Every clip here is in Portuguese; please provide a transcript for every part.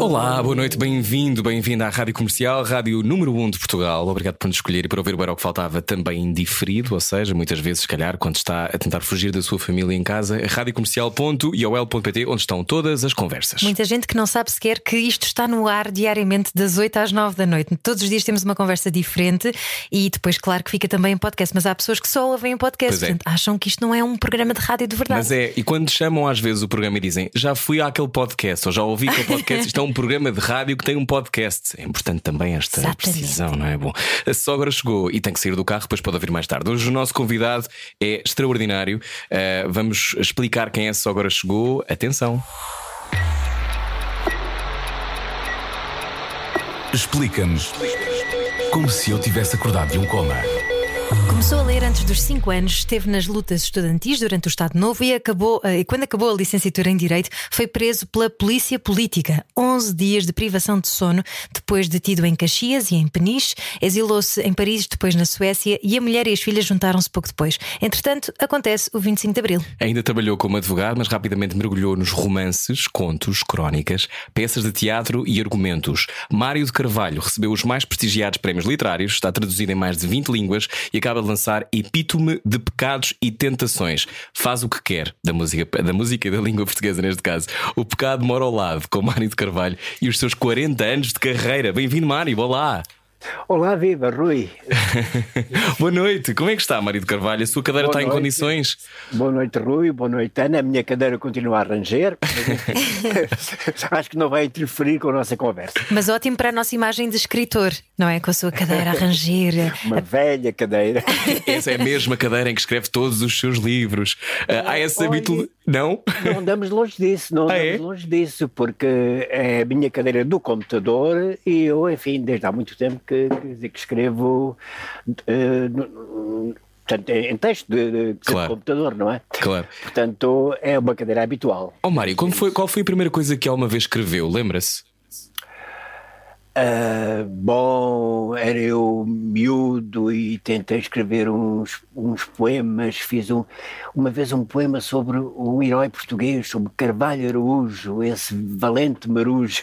Olá, boa noite, bem-vindo, bem-vindo à Rádio Comercial, Rádio número 1 de Portugal. Obrigado por nos escolher e por ouvir o Era o que Faltava também indiferido, ou seja, muitas vezes, se calhar, quando está a tentar fugir da sua família em casa, é radiocomercial.iol.pt, onde estão todas as conversas. Muita gente que não sabe sequer que isto está no ar diariamente das 8 às 9 da noite. Todos os dias temos uma conversa diferente e depois, claro, que fica também em podcast. Mas há pessoas que só ouvem o podcast, Pois é. portanto, acham que isto não é um programa de rádio de verdade. Mas é, e quando chamam às vezes o programa e dizem já fui àquele podcast ou já ouvi aquele podcast, isto é um programa de rádio que tem um podcast. É importante também esta Exatamente. precisão, não é? Bom, a sogra chegou e tem que sair do carro, depois pode ouvir mais tarde. Hoje o nosso convidado é extraordinário. Uh, vamos explicar quem é a sogra chegou. Atenção. Explica-nos como se eu tivesse acordado de um coma. Começou a ler antes dos 5 anos, esteve nas lutas estudantis durante o Estado Novo e, acabou, eh, e quando acabou a licenciatura em Direito foi preso pela Polícia Política. 11 dias de privação de sono, depois detido em Caxias e em Peniche, exilou-se em Paris, depois na Suécia e a mulher e as filhas juntaram-se pouco depois. Entretanto, acontece o 25 de Abril. Ainda trabalhou como advogado, mas rapidamente mergulhou nos romances, contos, crónicas, peças de teatro e argumentos. Mário de Carvalho recebeu os mais prestigiados prémios literários, está traduzido em mais de 20 línguas e acaba de lançar Epítome de Pecados e Tentações. Faz o que quer da música, da música e da língua portuguesa, neste caso. O pecado mora ao lado, com Mário de Carvalho e os seus 40 anos de carreira. Bem-vindo, Mário. Olá. Olá, viva, Rui. Boa noite. Como é que está, Mário de Carvalho? A sua cadeira Boa está em noite. condições? Boa noite, Rui. Boa noite, Ana. A minha cadeira continua a ranger. Acho que não vai interferir com a nossa conversa. Mas ótimo para a nossa imagem de escritor, não é? Com a sua cadeira a ranger. Uma velha cadeira. Essa é a mesma cadeira em que escreve todos os seus livros. Ah, há esse Olha, hábito. Não? Não andamos longe disso, não Ah, andamos é? longe disso, porque é a minha cadeira do computador e eu, enfim, desde há muito tempo que, que, que escrevo eh, no- portanto, em texto de, de- de Claro. computador, não é? Claro. Portanto, é uma cadeira habitual. Oh, Mário, quando foi- qual foi a primeira coisa que alguma vez escreveu? Lembra-se? Ah, bom, era eu miúdo e tentei escrever uns, uns poemas. Fiz um, uma vez um poema sobre um herói português, sobre Carvalho Araújo, esse valente marujo.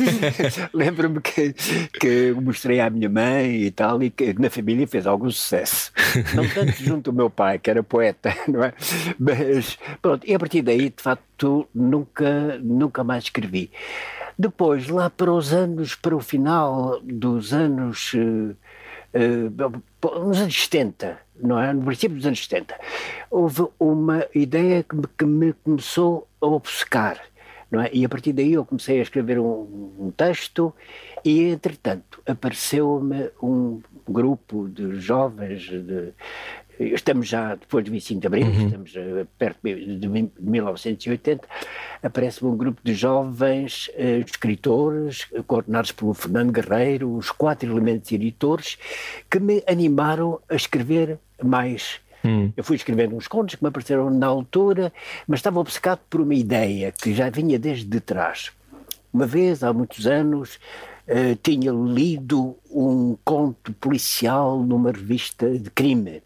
Lembro-me que, que mostrei à minha mãe e tal, e que na família fez algum sucesso. Não tanto junto ao meu pai, que era poeta, não é? Mas pronto, e a partir daí, de facto, nunca, nunca mais escrevi. Depois, lá para os anos, para o final dos anos, eh, nos anos 70, não é? No princípio dos anos 70, houve uma ideia que me, que me começou a obcecar, não é? E a partir daí eu comecei a escrever um, um texto e, entretanto, apareceu-me um grupo de jovens de, Estamos já depois de 25 de Abril, estamos eh, perto de, de 1980. Aparece-me um grupo de jovens eh, escritores, eh, coordenados pelo Fernando Guerreiro, os quatro elementos editores, que me animaram a escrever mais. Eu fui escrevendo uns contos que me apareceram na altura, mas estava obcecado por uma ideia que já vinha desde trás. Uma vez, há muitos anos, eh, tinha lido um conto policial numa revista de crime.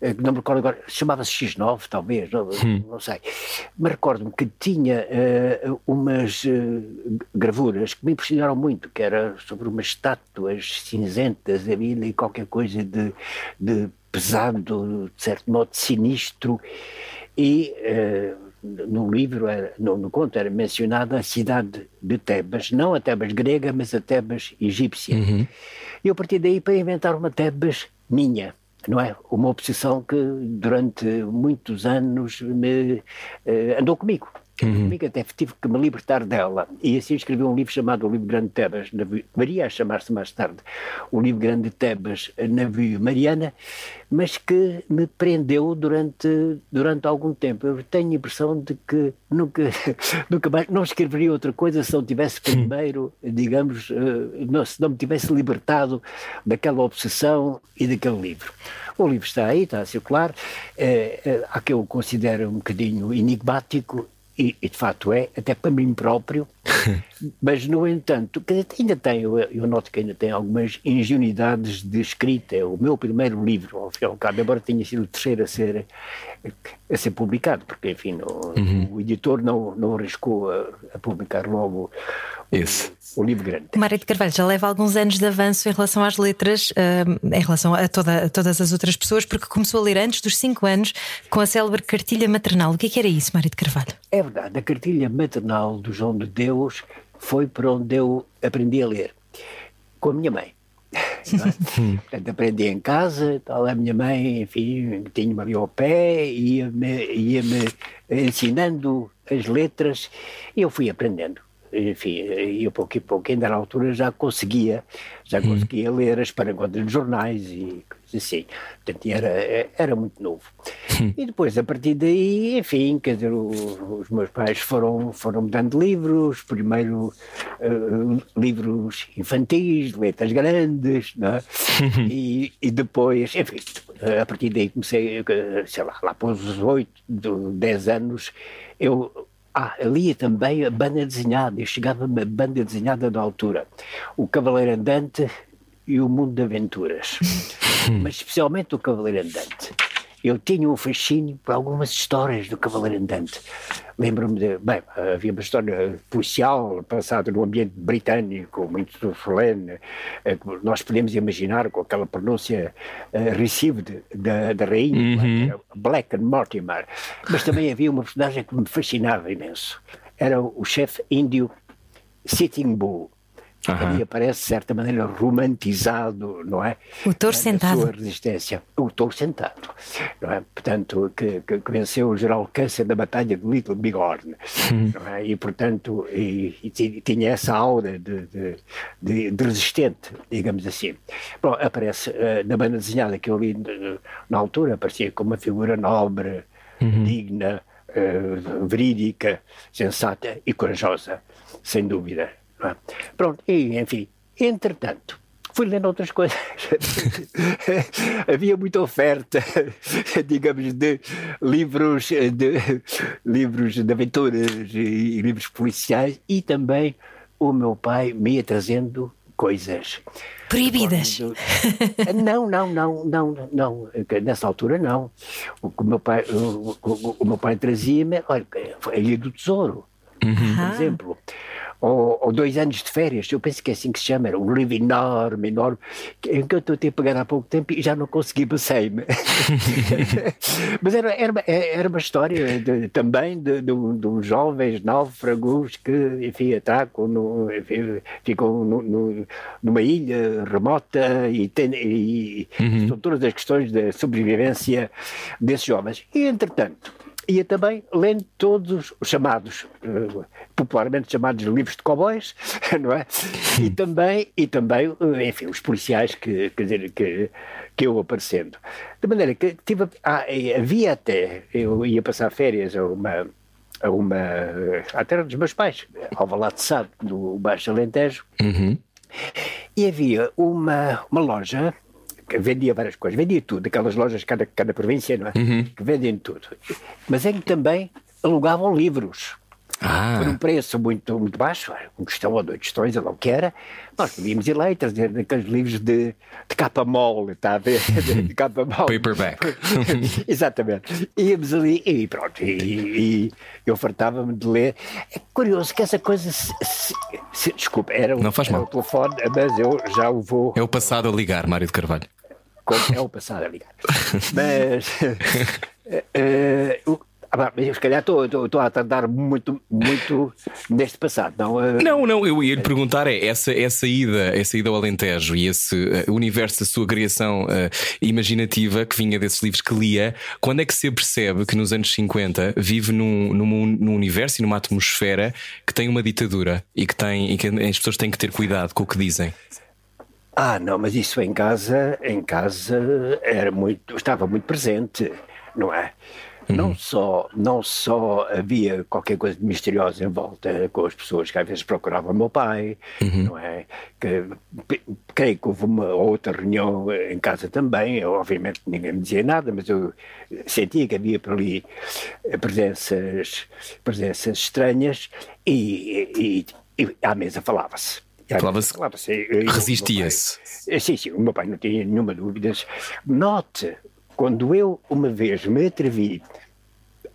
Eh, Não me recordo agora, chamava-se X9, talvez, não, não sei. Mas recordo-me que tinha eh, umas eh, gravuras que me impressionaram muito, que era sobre umas estátuas cinzentas, havia ali qualquer coisa de, de pesado, de certo modo sinistro, e eh, no livro, era, no, no conto, era mencionada a cidade de Tebas, não a Tebas grega, mas a Tebas egípcia. E eu parti daí para inventar uma Tebas minha, não é? Uma obsessão que durante muitos anos me, eh, andou comigo. Uhum. Comigo até tive que me libertar dela. E assim escrevi um livro chamado O Livro Grande de Tebas, Maria a chamar-se mais tarde, O Livro Grande de Tebas, Navio Mariana, mas que me prendeu durante, durante algum tempo. Eu tenho a impressão de que nunca, nunca mais, não escreveria outra coisa se não tivesse primeiro, digamos, eh, não, se não me tivesse libertado daquela obsessão e daquele livro. O livro está aí, está a circular, é, é, há que eu considero um bocadinho enigmático e, e, de facto é, até para mim próprio, mas no entanto, ainda tem, eu, eu, noto que ainda tem algumas ingenuidades de escrita. É o meu primeiro livro, ao fim e ao cabo, embora tenha sido o terceiro a ser, a ser publicado, porque enfim, no, uhum. o editor não, não arriscou a, a publicar logo Esse. O, o, livro grande. Mário de Carvalho já leva alguns anos de avanço em relação às letras, uh, em relação a, toda, a todas as outras pessoas, porque começou a ler antes dos 5 anos com a célebre cartilha maternal. O que, é que era isso, Mário de Carvalho? É verdade, a cartilha maternal do João de Deus foi por onde eu aprendi a ler, com a minha mãe. É? Portanto, aprendi em casa, tal, a minha mãe, enfim, tinha-me ali ao pé, ia-me ia -me ensinando as letras e eu fui aprendendo enfim, eu pouco e pouco, ainda na altura já conseguia, já hum. conseguia ler as parangonas de jornais e assim. Portanto, era, era muito novo. E depois, a partir daí, enfim, quer dizer, os meus pais foram, foram me dando livros, primeiro uh, livros infantis, letras grandes, não é? e, e depois, enfim, a partir daí comecei, sei lá, lá para os 8, 10 anos, eu ah, lia também a banda desenhada, eu chegava-me a banda desenhada da altura. O Cavaleiro Andante e o Mundo de Aventuras. Mas especialmente o Cavaleiro Andante eu tinha um fascínio por algumas histórias do Cavaleiro Andante. Lembro-me de. Bem, havia uma história policial passada no ambiente britânico, muito solene. Eh, nós podemos imaginar com aquela pronúncia uh, received da, da rainha, uhum. Black and Mortimer. Mas também havia uma personagem que me fascinava imenso. Era o chefe índio Sitting Bull Uhum. Ali aparece, de certa maneira, romantizado, não é? O touro sentado. sua resistência. O touro sentado, não é? Portanto, que, que, que venceu o geral Câncer da Batalha de Little Bighorn, uhum. é? E, portanto, e, e, tinha essa aura de, de, de, de, resistente, digamos assim. Bom, aparece uh, na banda desenhada que eu li uh, na altura, aparecia como uma figura nobre, uhum. digna, uh, verídica, sensata e corajosa, sem dúvida. É? Pronto, e enfim, entretanto, fui lendo outras coisas. Havia muita oferta, digamos, de livros de, livros de aventuras e livros policiais e também o meu pai me ia trazendo coisas. Proibidas? Não, não, não, não, não. Nessa altura não. O que o meu pai, o, o, o meu pai trazia-me, olha, a Ilha do Tesouro, uhum. por exemplo ou, ou, dois anos de férias, eu penso que é assim que se chama, era um livro enorme, enorme, em que eu estou a pegar há pouco tempo e já não consegui, passei-me. Mas era, era, era uma história de, também de, de, de uns jovens náufragos que, enfim, atracam, no, enfim, ficam no, no, numa ilha remota e, tem, e uhum. são todas as questões da sobrevivência desses jovens. E, entretanto, ia também lendo todos os chamados, uh, popularmente chamados livros de cowboys, não é? E também, e também eh, enfim, os policiais que, quer dizer, que, que eu aparecendo. De maneira que tive, ah, havia até, eu ia passar férias a uma, a uma, à terra dos meus pais, ao Valado de Sado, no Baixo Alentejo, uhum. e havia uma, uma loja vendia várias coisas, vendia tudo, aquelas lojas, cada, cada província, não é? Uhum. Que vendem tudo. Mas em que também alugavam livros. Ah. Por um preço muito, muito baixo, um questão ou dois questões, ou o que era, nós podíamos ir lá e trazer aqueles livros de, de capa mole, está a ver? De, de capa mole. Paperback. Exatamente. Íamos ali e pronto, e, e eu fartava-me de ler. É curioso que essa coisa, se, se, se, desculpa, era, Não faz era mal. o telefone, mas eu já o vou. É o passado a ligar, Mário de Carvalho como é o passado a ligar. Mas uh, uh, se calhar estou a tentar muito, muito neste passado. Não, uh... não, não, eu ia lhe perguntar é essa, essa, ida, essa ida ao Alentejo e esse uh, universo da sua criação uh, imaginativa que vinha desses livros que lia, quando é que se percebe que nos anos 50 vive num, num, num universo e numa atmosfera que tem uma ditadura e que, tem, e que as pessoas têm que ter cuidado com o que dizem? Ah, não, mas isso em casa, em casa era muito, estava muito presente, não é? Uhum. Não, só, não só havia qualquer coisa de misteriosa em volta com as pessoas que às vezes procuravam meu pai, uhum. não é? Que, creio que houve uma outra reunião em casa também, obviamente ninguém me dizia nada, mas eu sentia que havia por ali presenças, presenças estranhas e, e, e à mesa falava-se. Falava-se. Falava Resistia-se. Sim, sim, o meu pai não tinha nenhuma dúvida. Note quando eu uma vez me atrevi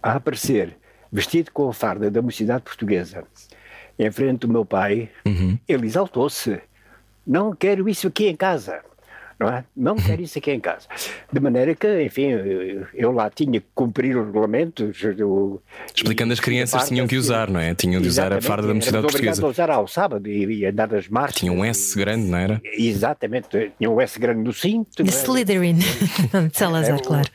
a aparecer vestido com a farda da mocidade portuguesa em frente do meu pai, uhum. ele exaltou-se. Não quero isso aqui em casa não é? Não quero isso aqui em casa. De maneira que, enfim, eu lá tinha que cumprir os regulamentos. Do, Explicando as crianças tinham que usar, não é? Tinham de usar a farda da mocidade portuguesa. a usar ao sábado e, e andar nas marchas. Tinha um S grande, não era? Exatamente, tinha um S grande no cinto. De Slytherin, de Salazar, é, claro.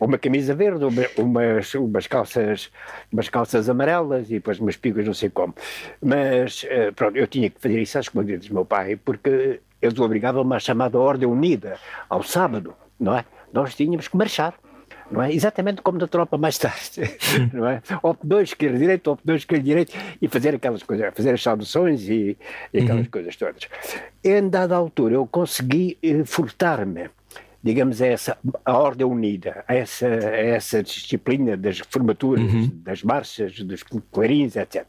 Uma camisa verde, umas, umas, calças, umas calças amarelas e depois umas pigas, não sei como. Mas, eh, pronto, eu tinha que fazer isso às escondidas do meu pai, porque eles obrigavam-me à chamada Ordem Unida, ao sábado, não é? Nós tínhamos que marchar. Não é? Exatamente como da tropa mais tarde, não é? Op 2, esquerda, direita, op 2, esquerda, direita, e fazer aquelas coisas, fazer as saudações e, e aquelas uhum. coisas todas. Em dada altura eu consegui eh, furtar-me, digamos, a essa a ordem unida, a essa, a essa disciplina das formaturas, uhum. das marchas, dos clarins, etc.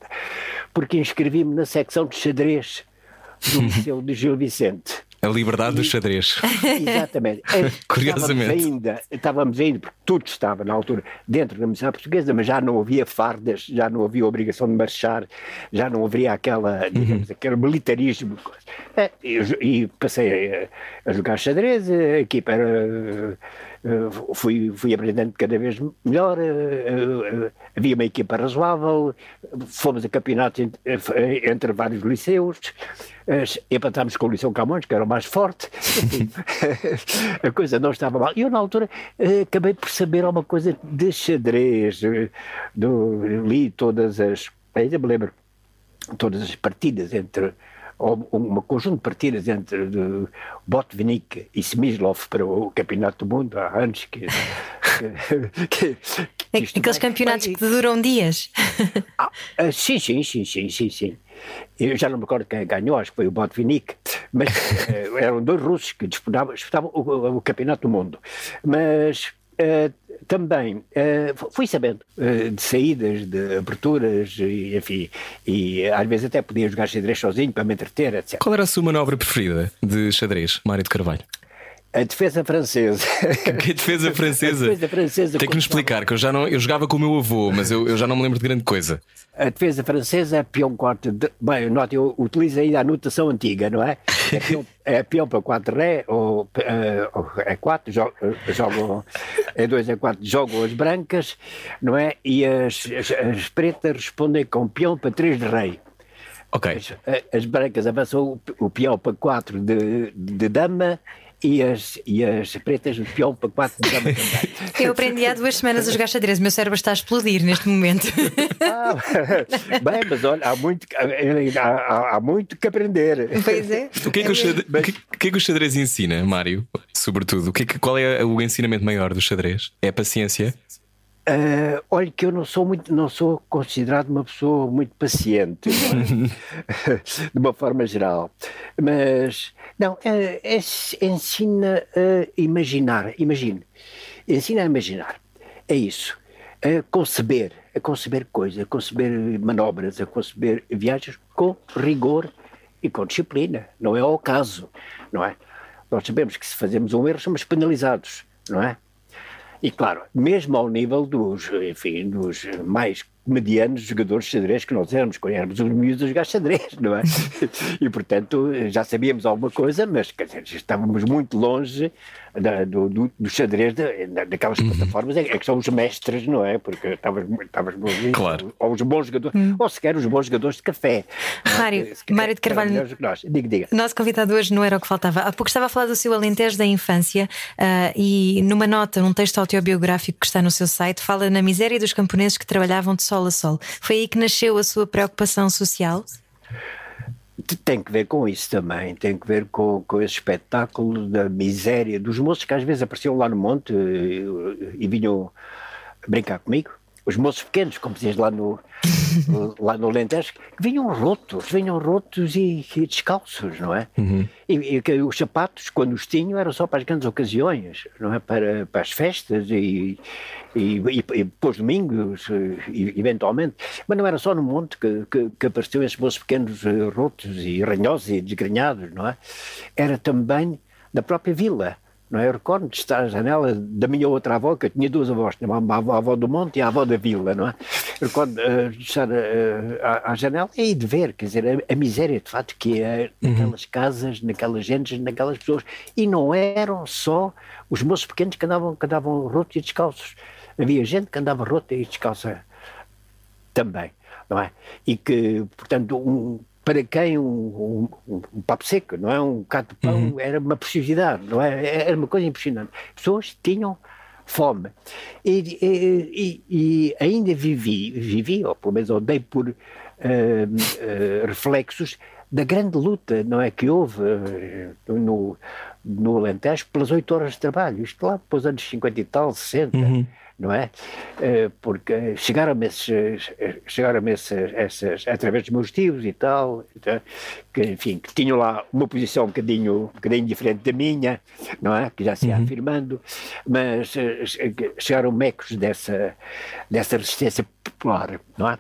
Porque inscrevi-me na secção de xadrez do Liceu de Gil Vicente. A liberdade e, do xadrez. Exatamente. Curiosamente. Estávamos ainda, estávamos ainda, porque tudo estava na altura dentro da Universidade Portuguesa, mas já não havia fardas, já não havia obrigação de marchar, já não havia aquela, digamos, uhum. aquele militarismo. É, e, e passei a, a, jogar xadrez, a equipa era eh, fui, fui aprendendo cada vez melhor, eh, eh, havia uma equipa razoável, fomos a campeonatos entre, entre vários liceus, empatámos com o Liceu Camões, que era o mais forte, a coisa não estava mal. E eu, na altura, acabei por saber alguma coisa de xadrez, do, li todas as. Ainda me lembro, todas as partidas entre um conjunto de partidas entre de Botvinnik e Smyslov para o Campeonato do Mundo há anos que, que, que Aqueles campeonatos que duram dias. Ah, ah, sim, sim, sim, sim, sim, sim. Eu já não me recordo quem ganhou, acho que foi o Botvinnik, mas eh, eram dois russos que disputavam, disputavam o, o, Campeonato do Mundo. Mas Uh, também uh, fui sabendo uh, de saídas, de aberturas, e, enfim, e às vezes até podia jogar xadrez sozinho para me entreter, etc. Qual era a sua manobra preferida de xadrez, Mário de Carvalho? A defesa francesa. Que defesa francesa? A defesa francesa. Tem que me explicar, que eu já não eu jogava com o meu avô, mas eu, eu já não me lembro de grande coisa. A defesa francesa é peão quarto. De, bem, note, eu utilizo ainda a notação antiga, não é? É peão, é peão para 4 ré, ou uh, é 4, jogam, jogam, é 2 é 4, jogam as brancas, não é? E as, as, as pretas respondem com peão para 3 de rei. Ok. As, as brancas avançam o, o peão para 4 de, de dama e as, e as pretas de peão para quatro de cama também. Eu aprendi há duas semanas jogar xadrez, o meu cérebro está a explodir neste momento. Ah, bem, mas olha, há muito, há, há, há, muito que aprender. Pois é. O que é que, o xadrez, o que, que, é que o xadrez ensina, Mário? Sobretudo, o que é que, qual é o ensinamento maior do xadrez? É a paciência? Uh, olha que eu não sou muito, não sou considerado uma pessoa muito paciente, é? de uma forma geral, mas não, é, é, ensina a imaginar, imagine, ensina a imaginar, é isso, a conceber, a conceber coisas, a conceber manobras, a conceber viagens com rigor e com disciplina, não é ao caso, não é? Nós sabemos que se fazemos um erro somos penalizados, não é? E claro, mesmo ao nível dos, enfim, dos mais medianos jogadores de xadrez que nós éramos, quando éramos os miúdos a jogar xadrez, não é? e portanto já sabíamos alguma coisa, mas quer dizer, estávamos muito longe da, do, do, do, xadrez da, daquelas uhum. plataformas, é, é, que são os mestres, não é? Porque estavas claro. ou os bons jogadores, uhum. ou sequer os bons jogadores de café. Mário, é? Mário de Carvalho, diga, diga. nosso convidado hoje não era o que faltava. Há pouco estava a falar do seu Alentejo da infância uh, e numa nota, num texto autobiográfico que está no seu site, fala na miséria dos camponeses que trabalhavam de sol a sol. Foi aí que nasceu a sua preocupação social? tem que ver com isso também, tem que ver com, com esse espetáculo da miséria dos moços que às vezes apareciam lá no monte e, eh, e vinham brincar comigo. Os moços pequenos, como dizias lá no, lá no Alentejo, vinham rotos, vinham rotos e, e descalços, não é? Uhum. E, e, os sapatos, quando os tinham, eram só para as grandes ocasiões, não é? Para, para as festas e, e, e, e depois domingos, eventualmente. Mas não era só no monte que, que, que apareciam esses moços pequenos eh, rotos e ranhosos e desgrenhados, não é? Era também na própria vila não é? Eu recordo de estar à janela da minha outra avó, que eu tinha duas avós, tinha uma avó, a avó do monte e a avó da vila, não é? Eu recordo uh, de estar uh, à, à, janela e de ver, quer dizer, a, a miséria de facto que é uhum. naquelas casas, naquelas gentes, naquelas pessoas. E não eram só os moços pequenos que andavam, que andavam rotos e descalços. Havia gente que andava rota e descalça também, não é? E que, portanto, um, para quem um, um, um, papo seco, não é? Um bocado de pão uhum. era uma preciosidade, não é? Era uma coisa impressionante. Pessoas tinham fome. E, e, e ainda vivi, vivi, ou pelo menos odeio por uh, uh, reflexos da grande luta, não é? Que houve uh, no, no Alentejo pelas oito horas de trabalho. Isto lá depois anos 50 e tal, 60. Uhum não é? Eh, porque chegaram-me esses, chegaram esses, essas, através dos meus tios e tal, então, que, enfim, que tinham lá uma posição um bocadinho, um bocadinho diferente da minha, não é? Que já se ia uhum. afirmando, mas eh, chegaram mecos dessa, dessa resistência popular, não é?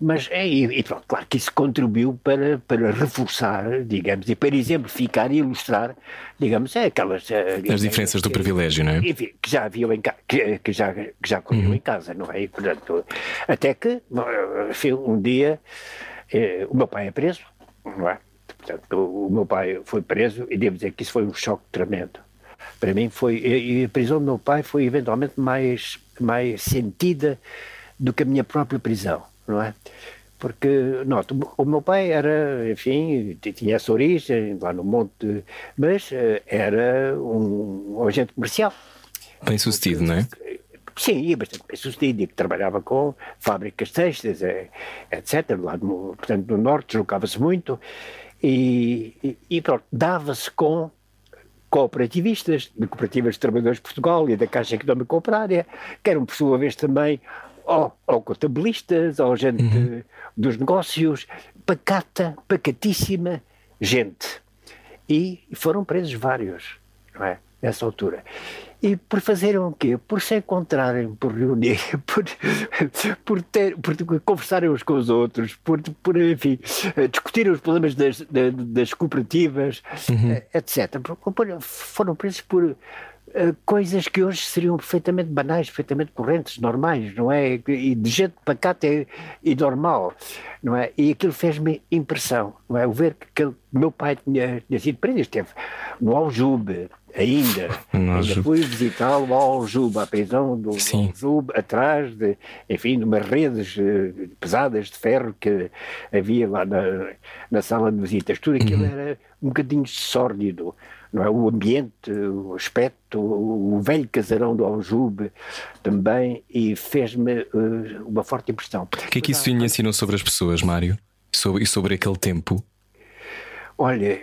Mas, é, e, pronto, claro que isso contribuiu para, para reforçar, digamos, e para exemplificar e ilustrar, digamos, é aquelas... Eh, As diferenças do privilégio, não é? Enfim, que já haviam em casa, que, que, já, que já corriam uhum. em casa, não é? E, portanto, até que, enfim, um dia, eh, o meu pai é preso, não é? Portanto, o meu pai foi preso e devo dizer que isso foi um choque tremendo. Para mim foi, e a prisão do meu pai foi eventualmente mais, mais sentida do que a minha própria prisão, não é? Porque, nota, o meu pai era, enfim, tinha essa origem lá no monte, mas eh, era um, um agente comercial. Bem sucedido, não é? Sim, bastante bem sucedido e que trabalhava com fábricas textas, etc. Lá no, portanto, no Norte deslocava-se muito e, e, e pronto, dava-se com cooperativistas, de Cooperativas de Trabalhadores de Portugal e da Caixa Económica Operária, que eram por sua vez também ou, ou contabilistas, ou gente uhum. dos negócios, pacata, pacatíssima gente. E foram presos vários, não é? Nessa altura. E por fazerem o quê? Por se encontrarem, por reunir, por, por, ter, por conversarem uns com os outros, por, por enfim, discutirem os problemas das, das cooperativas, uhum. Eh, etc. Foram presos por eh, coisas que hoje seriam perfeitamente banais, perfeitamente correntes, normais, não é? E de gente pacata e, e normal, não é? E aquilo fez-me impressão, não é? O ver que aquele, meu pai tinha, tinha sido preso, esteve no Aljube, ainda, ainda fui visitá-lo ao Aljube, à prisão do Sim. Aljube, atrás de, enfim, de umas redes uh, pesadas de ferro que havia lá na, na sala de visitas, tudo aquilo uhum. era um bocadinho sórdido, não é? o ambiente, o aspecto, o velho casarão do Aljube também, e fez-me uh, uma forte impressão. O que é que isso lhe ensinou sobre as pessoas, Mário? Sobre, e sobre aquele tempo? Olha,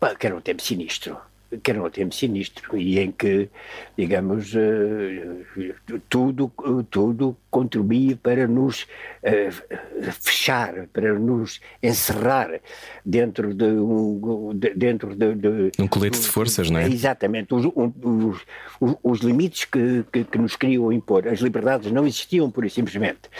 uh, que era um tempo sinistro que era um tempo sinistro e em que, digamos, uh, tudo, tudo contribuía para nos uh, fechar, para nos encerrar dentro de um. De, dentro de, de, um colete de forças, não é? Exatamente. Os, os, os, os limites que, que, que nos queriam impor, as liberdades não existiam, pura e simplesmente.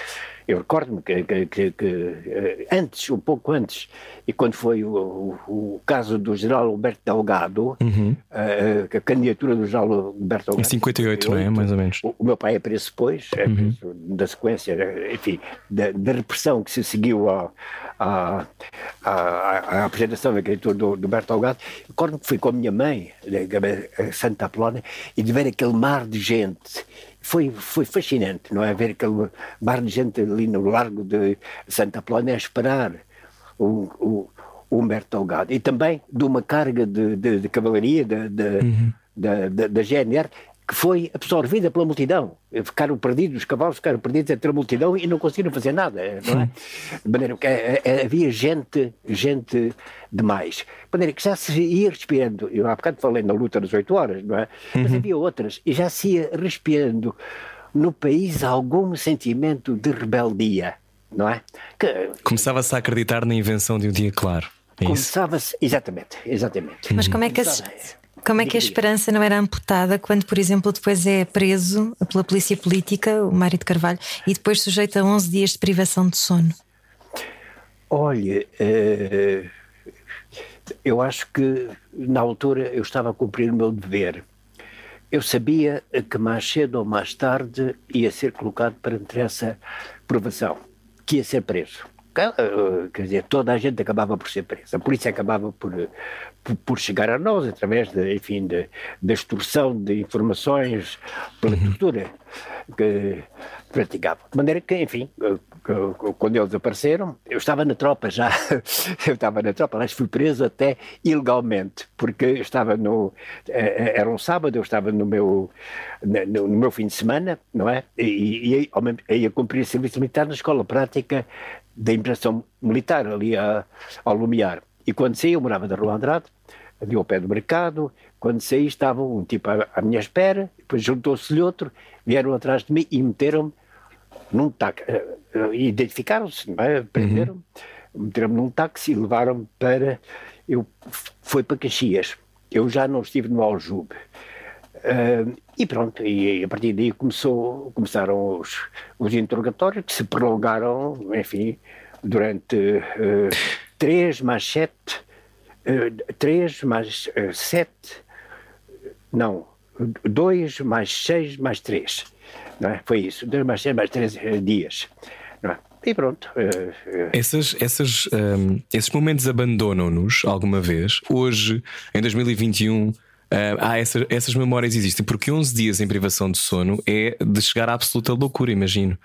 Eu recordo-me que, que, que, eh, antes, um pouco antes, e quando foi o, o, caso do general Alberto Delgado, uhum. a, eh, a, candidatura do general Alberto Delgado. Em 58, não é? Mais ou menos. O, o meu pai é preso depois, é uhum. da sequência, enfim, da, da repressão que se seguiu à, à, à, à apresentação daquele tour do, do Bertolgado, recordo que fui com a minha mãe, a Santa Apolónia, e de ver aquele mar de gente foi, foi fascinante, não é? Ver aquele mar de gente ali no largo de Santa Apolónia a esperar o, o, o Humberto Delgado. E também de uma carga de, de, de cavalaria da, uhum. da, da, da GNR que foi absorvida pela multidão. Ficaram perdidos, os cavalos ficaram perdidos entre a multidão e não conseguiram fazer nada, não é? De maneira que é, é, havia gente, gente demais. De maneira que já se ia respirando, eu há bocado falei na luta das oito horas, não é? Mas uhum. havia outras, e já se ia respirando no país algum sentimento de rebeldia, não é? Que, Começava-se a acreditar na invenção de um dia claro. É Começava-se, exatamente, exatamente. Mas como é que as como é que a esperança não era amputada quando, por exemplo, depois é preso pela polícia política, o Mário de Carvalho, e depois sujeito a 11 dias de privação de sono? Olha, uh, eu acho que na altura eu estava a cumprir o meu dever. Eu sabia que mais cedo ou mais tarde ia ser colocado perante essa provação, que ia ser preso. Eh, quer dizer, toda a gente acabava por ser presa. A polícia acabava por, por, por chegar a nós através, de, enfim, de, da extorsão de informações pela uhum. tortura que praticavam. De maneira que, enfim, eh, quando eles apareceram, eu estava na tropa já, eu estava na tropa, aliás fui preso até ilegalmente, porque eu estava no, eh, era um sábado, eu estava no meu, no, meu fim de semana, não é? E, e, ia cumprir serviço militar na escola prática da impressão militar ali a, ao Lumiar. E quando saí, eu morava da Rua Andrade, ali ao pé do mercado, quando saí estava um tipo à, à minha espera, depois juntou-se-lhe outro, vieram atrás de mim e meteram-me num táxi, uh, identificaram-se, é? prenderam-me, uhum. meteram-me num táxi e levaram-me para, eu, foi para Caxias, eu já não estive no Aljube, uh, e pronto, e a partir daí começou, começaram os, os interrogatórios que se prolongaram, enfim, durante uh, três mais sete, uh, três mais uh, sete, não, dois mais seis mais três, não é? Foi isso, dois mais seis mais três dias, não é? E pronto. Essas, essas, um, esses momentos abandonam-nos alguma vez? Hoje, em 2021, Ah, essas, memórias existem, porque 11 dias em privação de sono é de chegar à absoluta loucura, imagino.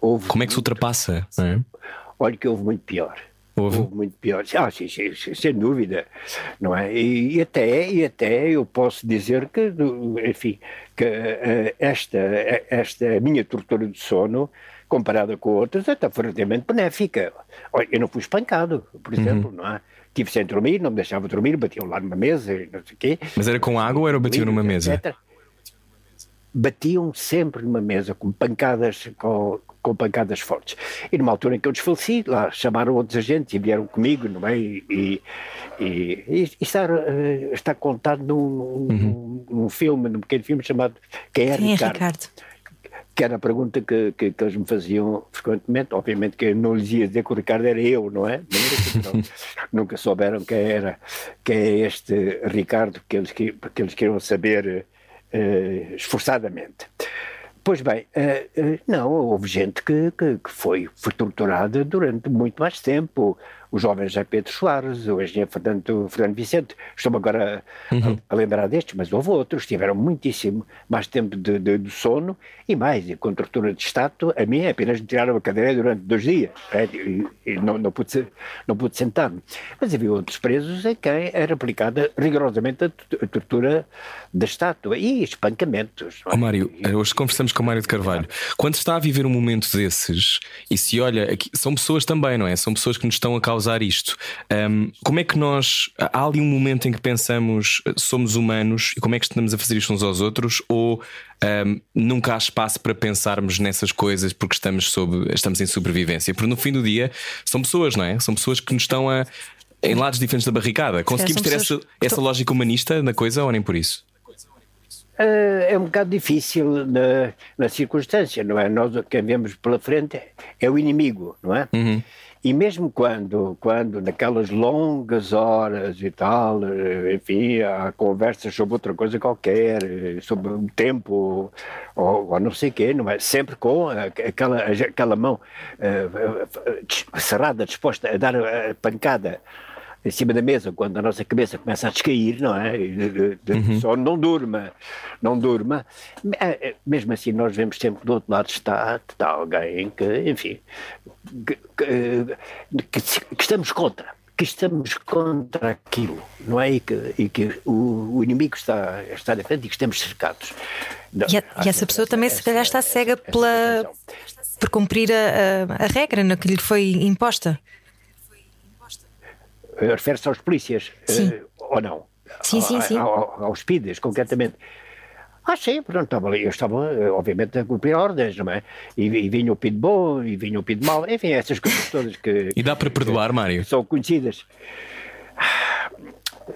Houve Como é que se ultrapassa? É? Olha que houve muito pior. Houve? houve muito pior. Ah, sim, sim, sem dúvida, não é? E, e, até, e até eu posso dizer que, enfim, que uh, esta, esta minha tortura de sono, comparada com outras, é até foi relativamente benéfica. Olha, eu não fui espancado, por uhum. exemplo, uhum. não é? Tive sem dormir, não me deixava dormir, batiam lá numa mesa, não sei o quê. Mas era com água ou era batiam numa mesa? Etc. Batiam sempre numa mesa, com pancadas, com, com pancadas fortes. E numa altura em que eu desfaleci, lá chamaram outros agentes e vieram comigo, não é? E, e, e, e está, uh, está contado num, uhum. num, num, filme, num pequeno filme chamado Quem é, Quem é Ricardo? Que era a pergunta que, que, que, eles me faziam frequentemente. Obviamente que eu não lhes ia dizer que o Ricardo era eu, não é? Nunca souberam quem era quem é este Ricardo, porque eles, porque eles queriam saber uh, esforçadamente. Pois bem, uh, uh, não, houve gente que, que, que, foi, foi torturada durante muito mais tempo o jovem José Pedro Soares, o engenheiro Fernando, Fernando Vicente, estou-me agora uhum. a, a, lembrar destes, mas houve outros, tiveram muitíssimo mais tempo de, de, de sono e mais, e com tortura de Estado, a mim apenas me tiraram a cadeira durante dois dias, é, e, e, não, não pude, não pude sentar-me. Mas havia outros presos em quem era aplicada rigorosamente a, a tortura de Estado e espancamentos. Oh, Mário, hoje conversamos com o Mário de Carvalho. Quando está a viver um momento desses e se olha, aqui, são pessoas também, não é? São pessoas que nos estão a causar causar isto. Um, como é que nós. Há ali um momento em que pensamos somos humanos e como é que estamos a fazer isto uns aos outros? Ou um, nunca há espaço para pensarmos nessas coisas porque estamos, sob, estamos em sobrevivência? Porque no fim do dia são pessoas, não é? São pessoas que nos estão a. Em lados diferentes da barricada. Conseguimos ter essa, essa lógica humanista na coisa ou nem por isso? Uh, é um bocado difícil na, na circunstância, não é? Nós, quem vemos pela frente é o inimigo, não é? Uhum. E mesmo quando, quando naquelas longas horas e tal, eh, enfim, há conversas sobre outra coisa qualquer, eh, sobre o tempo ou, ou não sei o quê, não é? Sempre com aquela, aquela mão uh, cerrada, disposta a dar a pancada em cima da mesa quando a nossa cabeça começa a descair, não é? Uhum. Só não durma, não durma. É, é, mesmo assim, nós vemos sempre do outro lado está, está alguém que, enfim, que, que, que estamos contra que estamos contra aquilo, não é? E que, e que o, o, inimigo está, está à frente e que estamos cercados. Não, e, a, e, essa pessoa também, se calhar, está cega pela, por cumprir a, a, a regra no que lhe foi imposta. Eh, refere-se aos polícias, uh, ou não? Sim, sim, sim. Ao, aos PIDES, concretamente. Ah, sim, pronto, estava, eu estava, eh, obviamente, a cumprir ordens, não é? E, e vinha o PID bom, e vinha o PID mau, enfim, essas coisas todas que. E dá para perdoar, Mário? São conhecidas.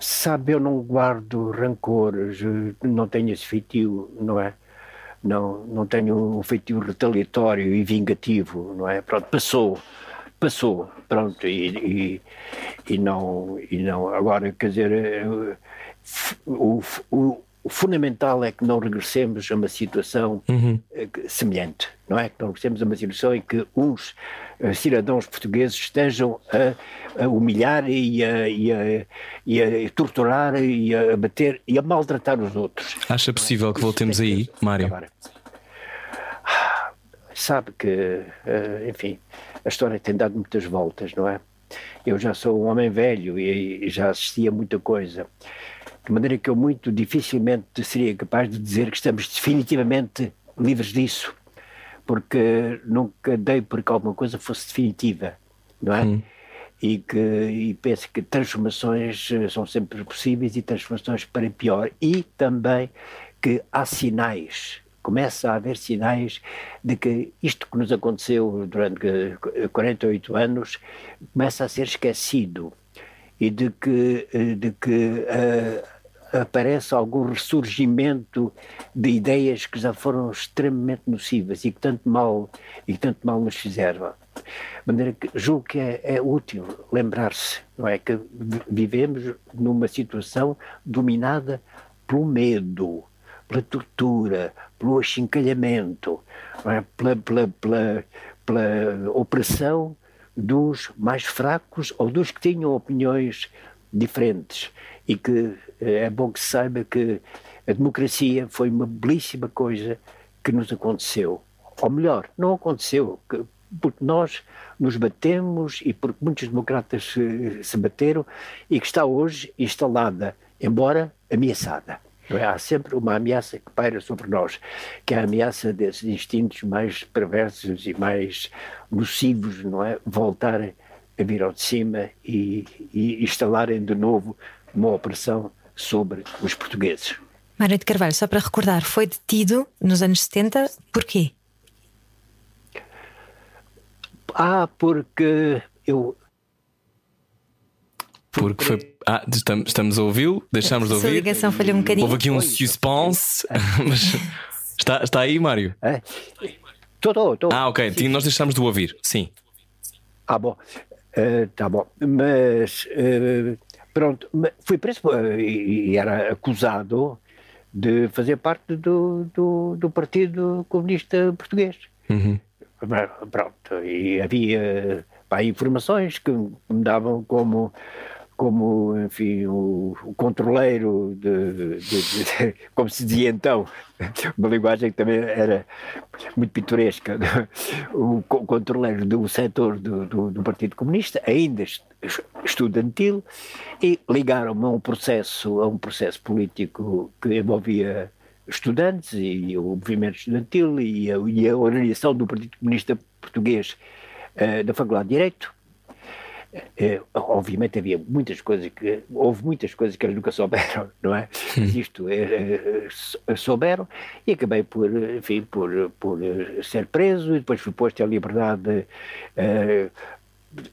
Sabe, eu não guardo rancores, não tenho esse feitio, não é? Não, não tenho um feitio retaliatório e vingativo, não é? Pronto, passou passou, pronto, e, e, e, não, e não, agora, quer dizer, eh, o, o, o fundamental é que não regressemos a uma situação uhum. Eh, semelhante, não é? Que não regressemos a uma situação em que uns uh, cidadãos portugueses estejam a, a humilhar e a, e, a, e a, torturar e a bater e a maltratar os outros. Acha possível que voltemos aí, Mário? Sabe que, enfim, a história tem dado muitas voltas, não é? Eu já sou um homem velho e, já assisti a muita coisa. De maneira que eu muito dificilmente seria capaz de dizer que estamos definitivamente livres disso, porque nunca dei por que alguma coisa fosse definitiva, não é? Hum. E, que, e penso que transformações eh, são sempre possíveis e transformações para pior. E também que há sinais começa a haver sinais de que isto que nos aconteceu durante 48 anos começa a ser esquecido e de que, de que uh, aparece algum ressurgimento de ideias que já foram extremamente nocivas e que tanto mal, e tanto mal nos fizeram. De maneira que julgo que é, é útil lembrar-se, não é? Que vivemos numa situação dominada pelo medo, pela tortura, pelo achincalhamento, é? pela, pela, pela, pela opressão dos mais fracos ou dos que tinham opiniões diferentes. E que eh, é bom que se saiba que a democracia foi uma belíssima coisa que nos aconteceu. Ou melhor, não aconteceu, porque nós nos batemos e porque muitos democratas se, se bateram e que está hoje instalada, embora ameaçada. É? Há sempre uma ameaça que paira sobre nós, que é a ameaça desses instintos mais perversos e mais nocivos, não é? Voltarem a vir ao de cima e, e instalarem de novo uma opressão sobre os portugueses. Mário de Carvalho, só para recordar, foi detido nos anos 70, porquê? Ah, porque eu porque foi. Ah, estamos, estamos a ouvi-lo, deixámos de ouvir. A ligação falhou um bocadinho. Houve aqui um suspense. Mas está, está aí, Mário? Estou, estou, estou. Ah, ok. Sim. Nós deixámos de ouvir, sim. Ah, bom. Uh, tá bom. Mas. Uh, pronto. Fui preso uh, e, e era acusado de fazer parte do, do, do Partido Comunista Português. Uhum. Pronto. E havia pá, informações que me davam como como, enfim, o, o controleiro, de, de, de, como se dizia então, uma linguagem que também era muito pitoresca, o controleiro do setor do, do, do Partido Comunista, ainda estudantil, e ligaram-me a um processo, a um processo político que envolvia estudantes e o movimento estudantil e a, e a organização do Partido Comunista Português uh, da Faculdade de Direito, é, obviamente havia muitas coisas que houve muitas coisas que eles nunca souberam, não é? Isto é, é, souberam e acabei por, enfim, por, por ser preso e depois fui posto em liberdade, é,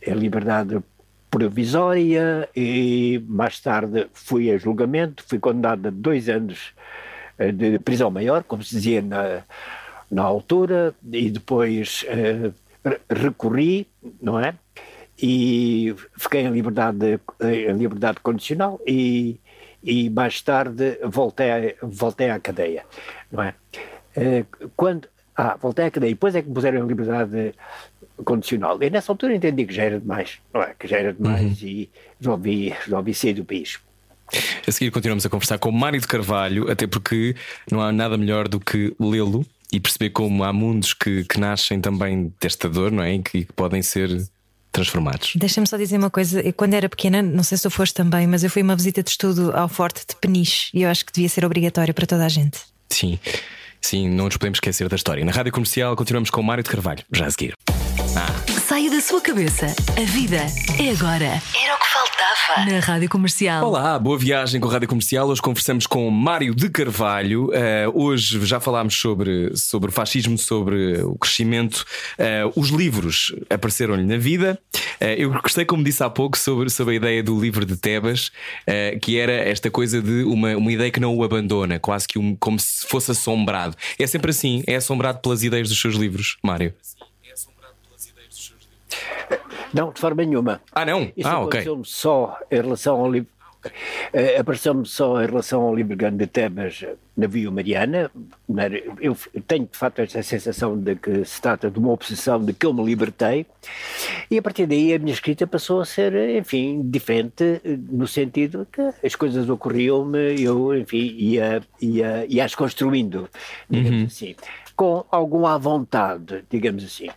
em liberdade provisória e mais tarde fui a julgamento, fui condenado a dois anos eh, de prisão maior, como se dizia na, na altura, e depois recorri, não é? E fiquei em liberdade, em liberdade condicional e, e mais tarde voltei, voltei à cadeia, não é? Uh, quando, ah, voltei à cadeia, depois é que me puseram em liberdade condicional. E nessa altura entendi que já era demais, não é? Que já era demais uhum. e resolvi, resolvi sair do país. A seguir continuamos a conversar com Mário de Carvalho, até porque não há nada melhor do que lê-lo e perceber como há mundos que, que nascem também desta dor, não é? E que podem ser transformados. Deixa-me só dizer uma coisa. Eu, quando era pequena, não sei se tu foste também, mas eu fui uma visita de estudo ao Forte de Peniche e eu acho que devia ser obrigatório para toda a gente. Sim, sim, não nos podemos esquecer da história. Na rádio comercial continuamos com o Mário de Carvalho, já a seguir. Ah. Saia da sua cabeça. A vida é agora. Era o que faltava. Na Rádio Comercial. Olá, boa viagem com a Rádio Comercial. Hoje conversamos com Mário de Carvalho. Uh, hoje já falámos sobre, sobre o fascismo, sobre o crescimento. Uh, os livros apareceram-lhe na vida. Uh, eu gostei, como disse há pouco, sobre, sobre a ideia do livro de Tebas, que era esta coisa de uma, uma ideia que não o abandona, quase que um, como se fosse assombrado. É sempre assim, é assombrado pelas ideias dos seus livros, Mário. Não, de forma nenhuma. Ah, não? Isso ah, aconteceu-me só em relação ao livro. Uh, Apareceu-me só em relação ao livro Grande de Temas na Via Mariana. Eu tenho de facto esta sensação de que se trata de uma obsessão de que eu me libertei, e a partir daí a minha escrita passou a ser, enfim, diferente, no sentido que as coisas ocorriam-me, eu, enfim, ia, ia, ia as construindo, digamos uhum. assim com algum à vontade, digamos assim.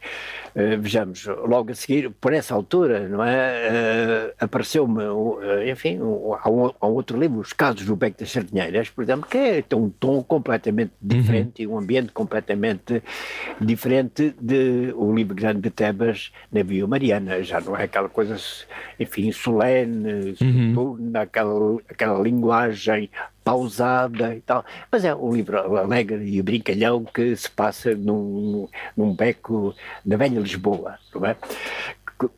Uh, vejamos, logo a seguir, por essa altura, não é? Uh, Apareceu-me, uh, enfim, há um, um, outro livro, Os Casos do Beco das Sardinheiras, por exemplo, que é, tem um tom completamente uhum. diferente uhum. e um ambiente completamente diferente de o livro Grande de Tebas, Navio Mariana. Já não é aquela coisa, enfim, solene, uhum. naquela aquela linguagem pausada e tal. Mas é um livro alegre e brincalhão que se passa num, num beco da velha Lisboa, não é?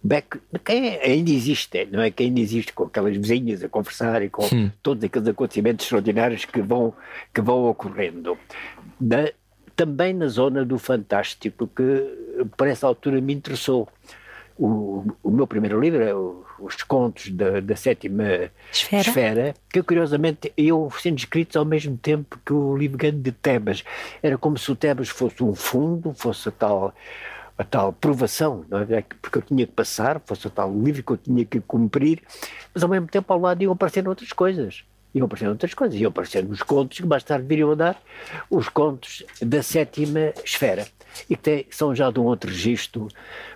Beco, que ainda existe, não é? Que ainda existe com aquelas vizinhas a conversar e com Sim. todos aqueles acontecimentos extraordinários que vão, que vão ocorrendo. Da, também na zona do fantástico, que por essa altura me interessou. O, o meu primeiro livro é o os contos da, da sétima esfera. esfera. que curiosamente eu sendo escritos ao mesmo tempo que o livro grande de Tebas. Era como se o Tebas fosse um fundo, fosse a tal, a tal provação, não é? porque eu tinha que passar, fosse o tal livro que eu tinha que cumprir, mas ao mesmo tempo ao lado iam aparecer outras coisas. Iam aparecer outras coisas, iam aparecer os contos que mais tarde viriam a dar, os contos da sétima esfera, e que tem, são já de um outro registro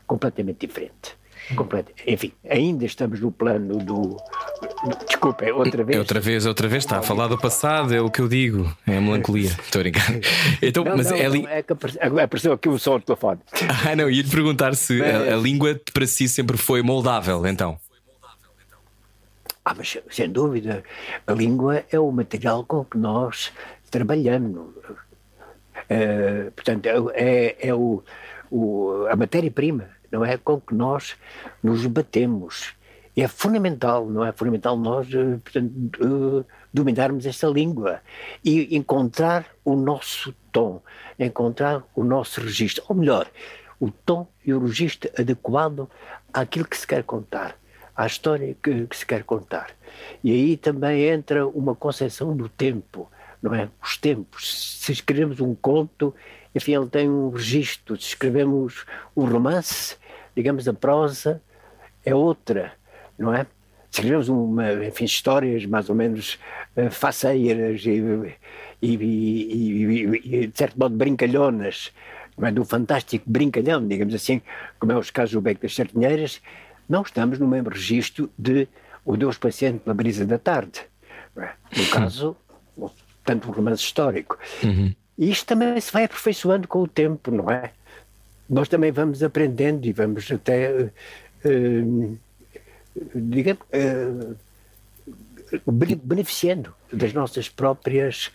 completamente diferente. Completo. Enfim, ainda estamos no plano do. Desculpa, é outra vez. É outra vez, outra vez, está a falar do passado, é o que eu digo, é a melancolia. Estou a brincar. Então, não, mas não, é, li... é que apareceu aqui o som do telefone. Ah, não, ia-lhe perguntar se mas... a, a língua para si sempre foi moldável, então. Ah, mas sem dúvida, a língua é o material com que nós trabalhamos. Uh, portanto, é, é, é o, o, a matéria-prima não é com que nós nos batemos. É fundamental, não é fundamental nós, eh, portanto, uh, dominarmos esta língua e encontrar o nosso tom, encontrar o nosso registro, ou melhor, o tom e o registro adequado àquilo que se quer contar, à história que, que se quer contar. E aí também entra uma concepção do tempo, não é? Os tempos. Se escrevemos um conto, enfim, ele tem um registro. Se escrevemos um romance, digamos, a prosa é outra, não é? Se escrevemos uma, enfim, histórias mais ou menos uh, faceiras e, e, e, e, de certo modo, brincalhonas, não é? do fantástico brincalhão, digamos assim, como é os casos do Beco das Sardinheiras, não estamos no mesmo registro de O Deus Paciente na Brisa da Tarde. É? No caso, tanto um romance histórico. Uhum. E isto também se vai aperfeiçoando com o tempo, não é? nós também vamos aprendendo e vamos até, uh, digamos, uh, beneficiando das nossas próprias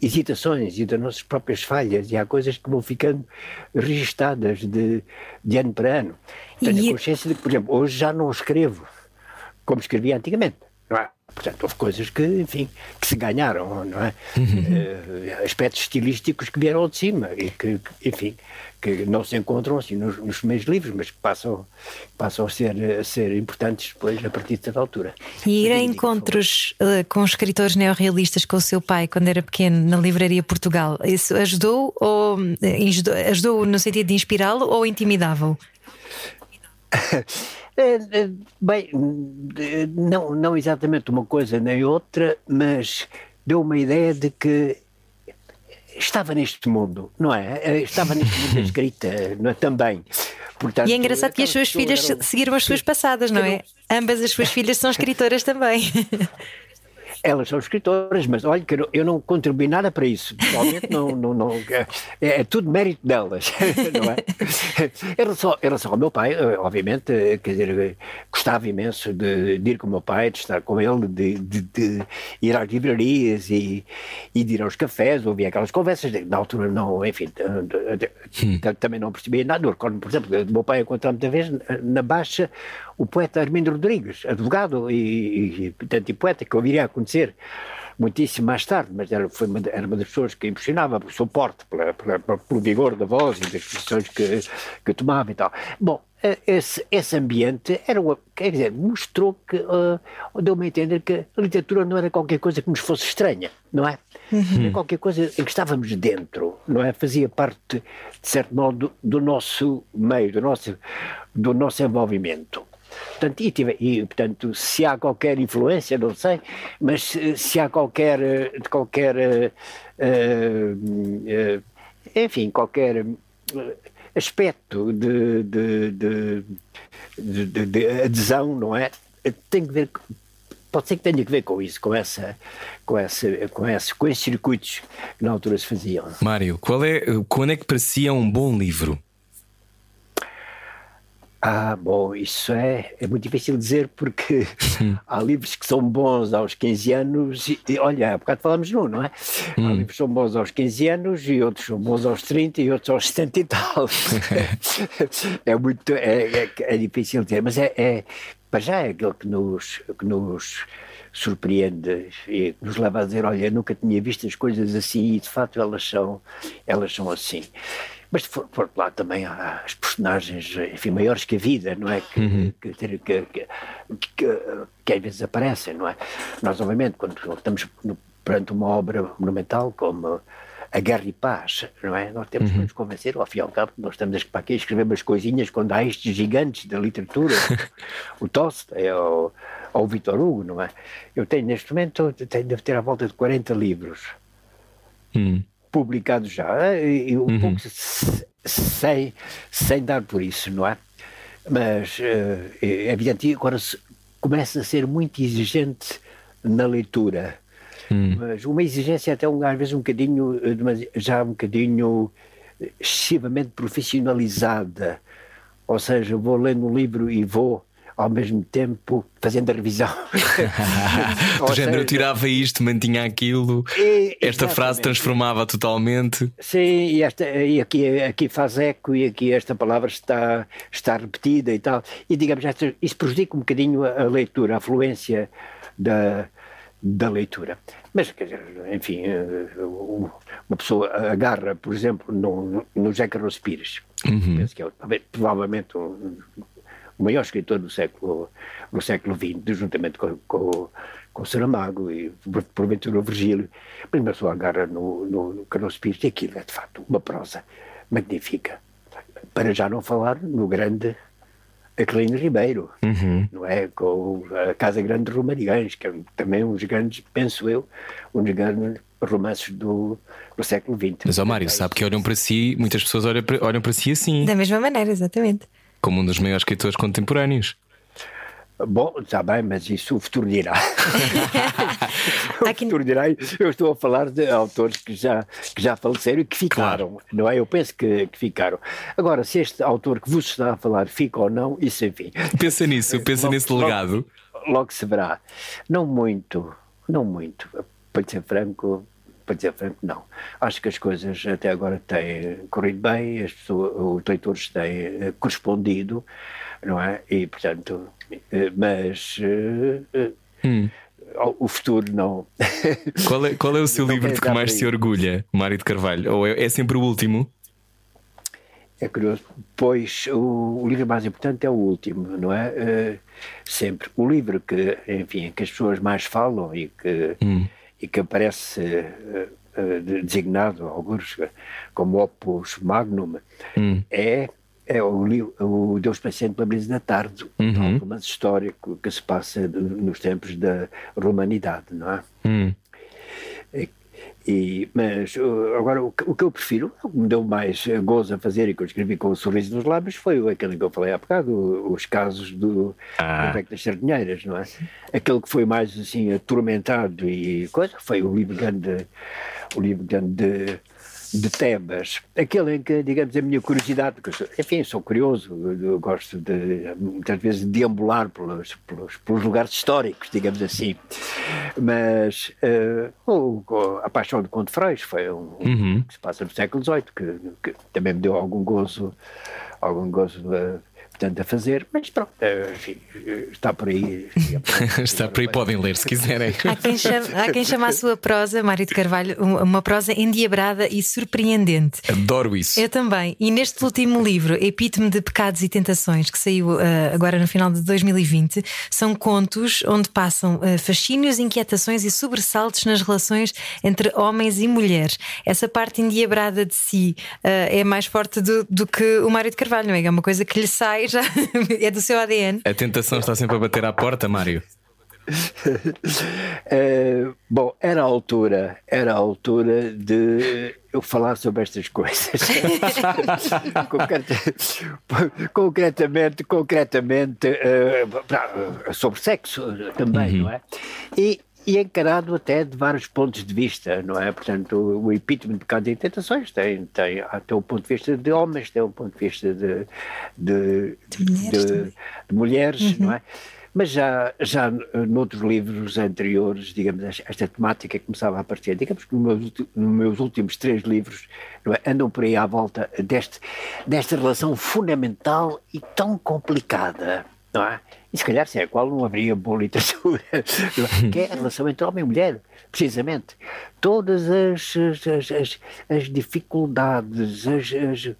hesitações e das nossas próprias falhas e há coisas que vão ficando registadas de, de ano para ano. Tenho e... consciência de que, por exemplo, hoje já não escrevo como escrevia antigamente. Não é? Portanto, houve coisas que, enfim, que se ganharam, não é? Uh, aspectos estilísticos que vieram de cima e que, enfim, que não se encontram assim nos, nos primeiros livros, mas que passam, passam a, ser, a ser importantes depois a partir de certa altura. E ir a encontros uh, com escritores neorrealistas com o seu pai quando era pequeno na Livraria Portugal, isso ajudou ou eh, ajudou no sentido de inspirá-lo ou intimidava-o? É, é, bem, não, não exatamente uma coisa nem outra, mas deu uma ideia de que estava neste mundo, não é? é estava neste mundo da escrita, não é? Também. Portanto, e é engraçado que as suas filhas eram... seguiram as suas passadas, não é? Ambas as suas filhas são escritoras também. Elas são escritoras, mas olha que eu não contribuí nada para isso. Realmente não, não, não é, é, tudo mérito delas, não é? Em relação, em relação ao meu pai, eh, obviamente, eh, quer dizer, gostava imenso de, de ir com o meu pai, de estar com ele, de, de, de ir às livrarias e, e, de ir aos cafés, ouvir aquelas conversas. Na altura, não, enfim, hum. também não percebia nada. Eu recordo, por exemplo, do meu pai encontrar muita vez na Baixa o poeta Armindo Rodrigues, advogado e, e, portanto, e poeta, que eu viria a conhecer muitíssimo mais tarde, mas era, foi uma, era uma das pessoas que impressionava pelo seu porte, pela, pela, pelo vigor da voz e das posições que, que tomava e tal. Bom, esse, esse ambiente era uma, quer dizer, mostrou que, uh, deu-me a entender que a literatura não era qualquer coisa que nos fosse estranha, não é? Uhum. Era qualquer coisa em que estávamos dentro, não é? Fazia parte, de certo modo, do, do nosso meio, do nosso, do nosso envolvimento. Portanto, e, tive, e, portanto, se há qualquer influência, não sei, mas se, se há qualquer, qualquer uh, uh, enfim, qualquer aspecto de, de, de, de, adesão, não é? Tem que ver, pode ser que tenha que ver com isso, com essa, com essa, com esse, com esses circuitos que na altura se faziam. Mário, qual é, quando é que parecia um bom livro? Ah, bom, isso é, é muito difícil dizer porque há livros que são bons aos 15 anos e, e olha, há bocado falámos num, não é? Hum. Há livros que são bons aos 15 anos e outros são bons aos 30 e outros aos 70 e tal. é muito, é, é, é, difícil dizer, mas é, é, para já é aquele que nos, que nos surpreende e nos leva a dizer, olha, nunca tinha visto as coisas assim e de facto elas são, elas são assim. Mas por, por lá também há as personagens, enfim, maiores que a vida, não é? Que, uhum. que, que, que, que, que, às vezes aparecem, não é? Nós, obviamente, quando estamos no, perante uma obra monumental como a Guerra e Paz, não é? Nós temos uhum. que nos convencer, ao fim e ao cabo, nós estamos para aqui a escrever umas coisinhas quando há estes gigantes da literatura, o Tolstói ou, ou o Vitor Hugo, não é? Eu tenho, neste momento, tenho, devo ter à volta de 40 livros. Uhum publicado já, e um uhum. pouco sem, sem dar por isso, não é? Mas uh, é evidente, agora se, começa a ser muito exigente na leitura. Hum. Mas uma exigência até um, às vezes um bocadinho, eh, já um bocadinho excessivamente profissionalizada. Ou seja, vou lendo um livro e vou ao mesmo tempo fazendo a revisão. o género seja, tirava isto, mantinha aquilo, e, esta frase transformava totalmente. Sim, e, esta, e aqui, aqui faz eco e aqui esta palavra está, está repetida e tal. E digamos, isso prejudica um bocadinho a, a leitura, a fluência da, da leitura. Mas, quer dizer, enfim, eh, uma pessoa agarra, por exemplo, no, no José Carlos Pires, uhum. penso que é provavelmente um, o maior escritor do século, do século XX, juntamente com, com, com Saramago e porventura o Virgílio, mas uma pessoa agarra no, no, no Carlos Pires e aquilo é de facto uma prosa magnífica. Para já não falar no grande Aquilino Ribeiro, uhum. não é? Com a Casa Grande de Romarigães, que é também um dos grandes, penso eu, um dos grandes romances do, do século XX. Mas, ó Mário, sabe que olham para si, muitas pessoas olham para, olham para si assim. Da mesma maneira, exatamente como um dos maiores escritores contemporâneos. Bom, está bem, mas isso o futuro dirá. o futuro dirá. Eu estou a falar de autores que já, que já faleceram e que ficaram, claro. não é? Eu penso que, que, ficaram. Agora, se este autor que vos está a falar fica ou não, isso enfim. Pensa nisso, pensa nesse legado. Logo, logo se verá. Não muito, não muito. Para ser franco, para dizer franco, não. Acho que as coisas até agora têm corrido bem, as pessoas, os leitores têm eh, correspondido, não é? E, portanto, eh, mas, eh, Hum. O futuro não. Qual é, qual é o seu livro de quero que mais se orgulha, Mário de Carvalho? Ou é, é sempre o último? É curioso, pois o, o livro mais importante é o último, não é? Eh, sempre. O livro que, enfim, que as pessoas mais falam e que, e que aparece eh, eh, de- designado, alguns, como Opus Magnum, é, é o, o Deus Paciente pela Brisa da Tarde, um romance histórico que se passa nos tempos da romanidade, não é? Hum. E, mas uh, agora o que, o que eu prefiro, o que me deu mais uh, gozo a fazer e que eu escrevi com o sorriso nos lábios foi aquele que eu falei há bocado, os casos do, Ah. das Sardinheiras, não é? Aquele que foi mais assim atormentado e coisa foi o livro grande, o livro grande de, Tebas. Aquele em que, digamos, a minha curiosidade, porque sou, enfim, sou curioso, gosto de muitas vezes de deambular pelos, pelos, pelos lugares históricos, digamos assim. Mas eh, o, A Paixão de Conde Freixo foi um Uhum. que se passa no século XVIII, que, que também me deu algum gozo, algum gozo a, portanto, a fazer, mas pronto, eh, enfim, eh, está por aí. Está por aí, podem ler se quiserem. Há quem, chame, há quem chama a sua prosa, Mário de Carvalho, um- uma prosa endiabrada e surpreendente. Adoro isso. Eu também. E neste último livro, Epítome de Pecados e Tentações, que saiu eh, agora no final de 2020, são contos onde passam eh, fascínios, inquietações e sobressaltos nas relações entre homens e mulheres. Essa parte endiabrada de si eh, é mais forte do, do que o Mário de Carvalho, não é? É uma coisa que lhe sai já, é do seu ADN. A tentação está sempre a bater à porta, Mário. Eh, bom, era a altura, era a altura de eu falar sobre estas coisas. Concreta- concretamente, concretamente pra- sobre sexo também, não é? E, e encarado até de vários pontos de vista, não é? Portanto, o, o epítome de pecados e tentações tem, tem até o ponto de vista de homens, tem o ponto de vista de, de, mulheres de- de mulheres, não é? Mas já, já noutros livros anteriores, digamos, esta- temática começava a aparecer. Digamos que nos meus, últimos três livros é, andam por aí à volta deste, desta relação fundamental e tão complicada, não é? E se calhar sem a qual não haveria boa literatura, é? que é a relação entre homem e mulher, precisamente. Todas as, as, as, as- dificuldades,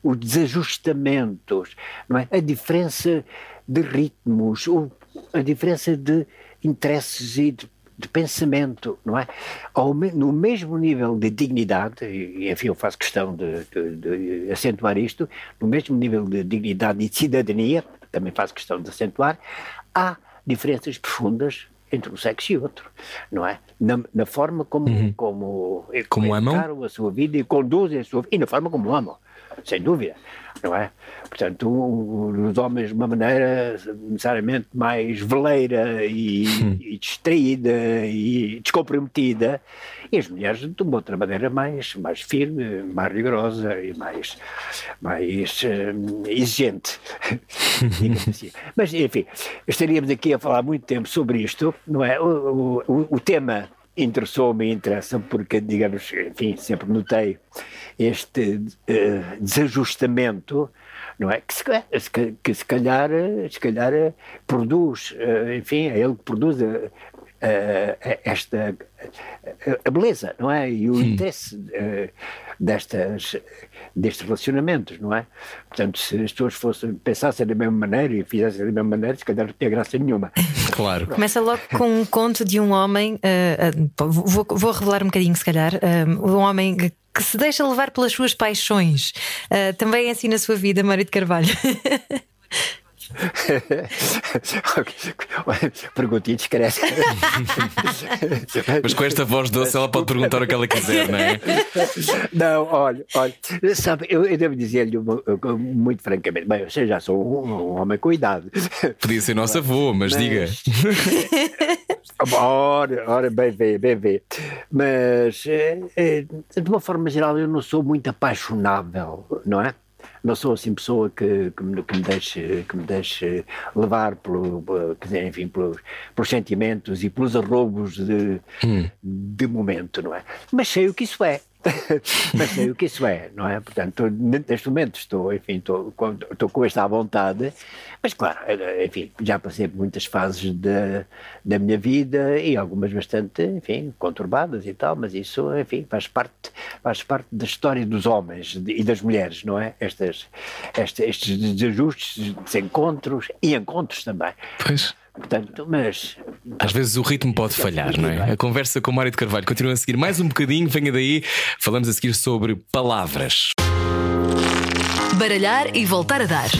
os desajustamentos, não é? a diferença de ritmos, o- a diferença de interesses e de, de pensamento, não é? Ao no mesmo nível de dignidade, e enfim, eu faço questão de, de- de acentuar isto, no mesmo nível de dignidade e de cidadania, também faço questão de acentuar, há diferenças profundas entre um sexo e outro, não é? Na, na forma como, como, Como amam? a sua vida e conduzem a sua vida, e na forma como amam, sem dúvida, não é? Portanto, os homens de uma maneira necessariamente mais veleira e, e distraída e descomprometida, e as mulheres de uma outra maneira mais, mais firme, mais rigorosa e mais, mais hum, exigente. assim. Mas, enfim, estaríamos aqui a falar muito tempo sobre isto, não é? O, o, o tema interessou-me e interessa porque, digamos, enfim, sempre notei este eh, desajustamento, não é? Que se, ca- que se calhar, se calhar eh, produz, eh, enfim, é ele que produz eh, eh, esta a beleza, não é? E o interesse eh, destas, destes relacionamentos, não é? Portanto, se as pessoas fossem, pensassem da mesma maneira e fizessem da mesma maneira, se calhar não tinha graça nenhuma. Claro. Começa logo com um conto de um homem. ah, ah, vou, vou revelar um bocadinho, se calhar. um homem que- se deixa levar pelas suas paixões. Ah, também é assim na sua vida, Mário de Carvalho. Perguntinha discreta. Mas com esta voz doce ela pode perguntar o que ela quiser, não é? Não, olha, olha, sabe, eu, eu devo dizer-lhe muito francamente, bem, eu já sou um, um homem com idade. Podia ser nosso avô, mas, diga. Ora, ora, bem vê, bem vê. Mas, eh, eh, de uma forma geral, eu não sou muito apaixonável, não é? Não sou assim pessoa que, que, me, que, me deixe, que me deixe levar pelo, quer dizer, enfim, pelos, pelos sentimentos e pelos arrobos de, de momento, não é? Mas sei o que isso é. mas sei o que isso é, não é? Portanto, neste momento estou, enfim, estou, estou com esta à vontade, mas claro, enfim, já passei por muitas fases da, da minha vida e algumas bastante, enfim, conturbadas e tal, mas isso, enfim, faz parte, faz parte da história dos homens e das mulheres, não é? Estas, estes, estes desajustes, desencontros e encontros também. Pois. Portanto, mas. Às vezes o ritmo pode falhar, não é? A conversa com o Mário de Carvalho continua a seguir mais um bocadinho, venha daí, falamos a seguir sobre palavras. Baralhar e voltar a dar.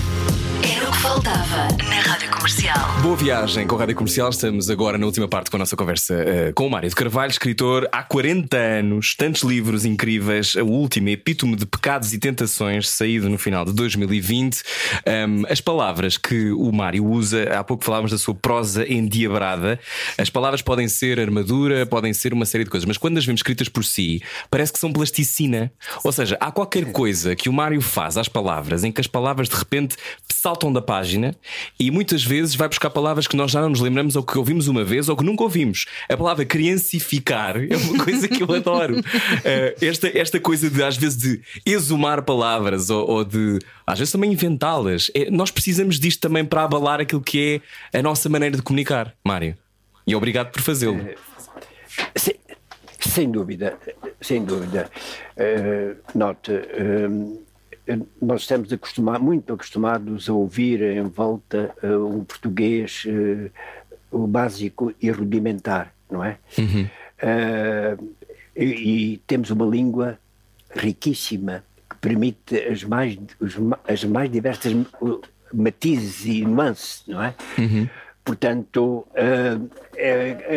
Era o que faltava na Rádio Comercial. Boa viagem com a Rádio Comercial. Estamos agora na última parte com a nossa conversa uh, com o Mário de Carvalho, escritor há 40 anos, tantos livros incríveis. O último epítome de pecados e tentações, saído no final de 2020. Um, as palavras que o Mário usa, há pouco falávamos da sua prosa endiabrada. As palavras podem ser armadura, podem ser uma série de coisas, mas quando as vemos escritas por si, parece que são plasticina. Ou seja, há qualquer coisa que o Mário faz às palavras em que as palavras de repente saltam da página e muitas vezes vai buscar palavras que nós já não nos lembramos ou que ouvimos uma vez ou que nunca ouvimos. A palavra criancificar é uma coisa que eu adoro. Uh, esta, esta coisa de, às vezes, de exumar palavras ou, ou de, às vezes, também inventá-las. É, nós precisamos disto também para abalar aquilo que é a nossa maneira de comunicar, Mário. E obrigado por fazê-lo. Uh, sem, sem, dúvida, sem dúvida. Uh, note nós estamos acostumados, muito acostumados a ouvir em volta uh, um português uh, o básico e rudimentar, não é? Uhum. Uh, e, e, temos uma língua riquíssima que permite as mais, os, as mais diversas matizes e nuances, não é? Uhum. Portanto, uh,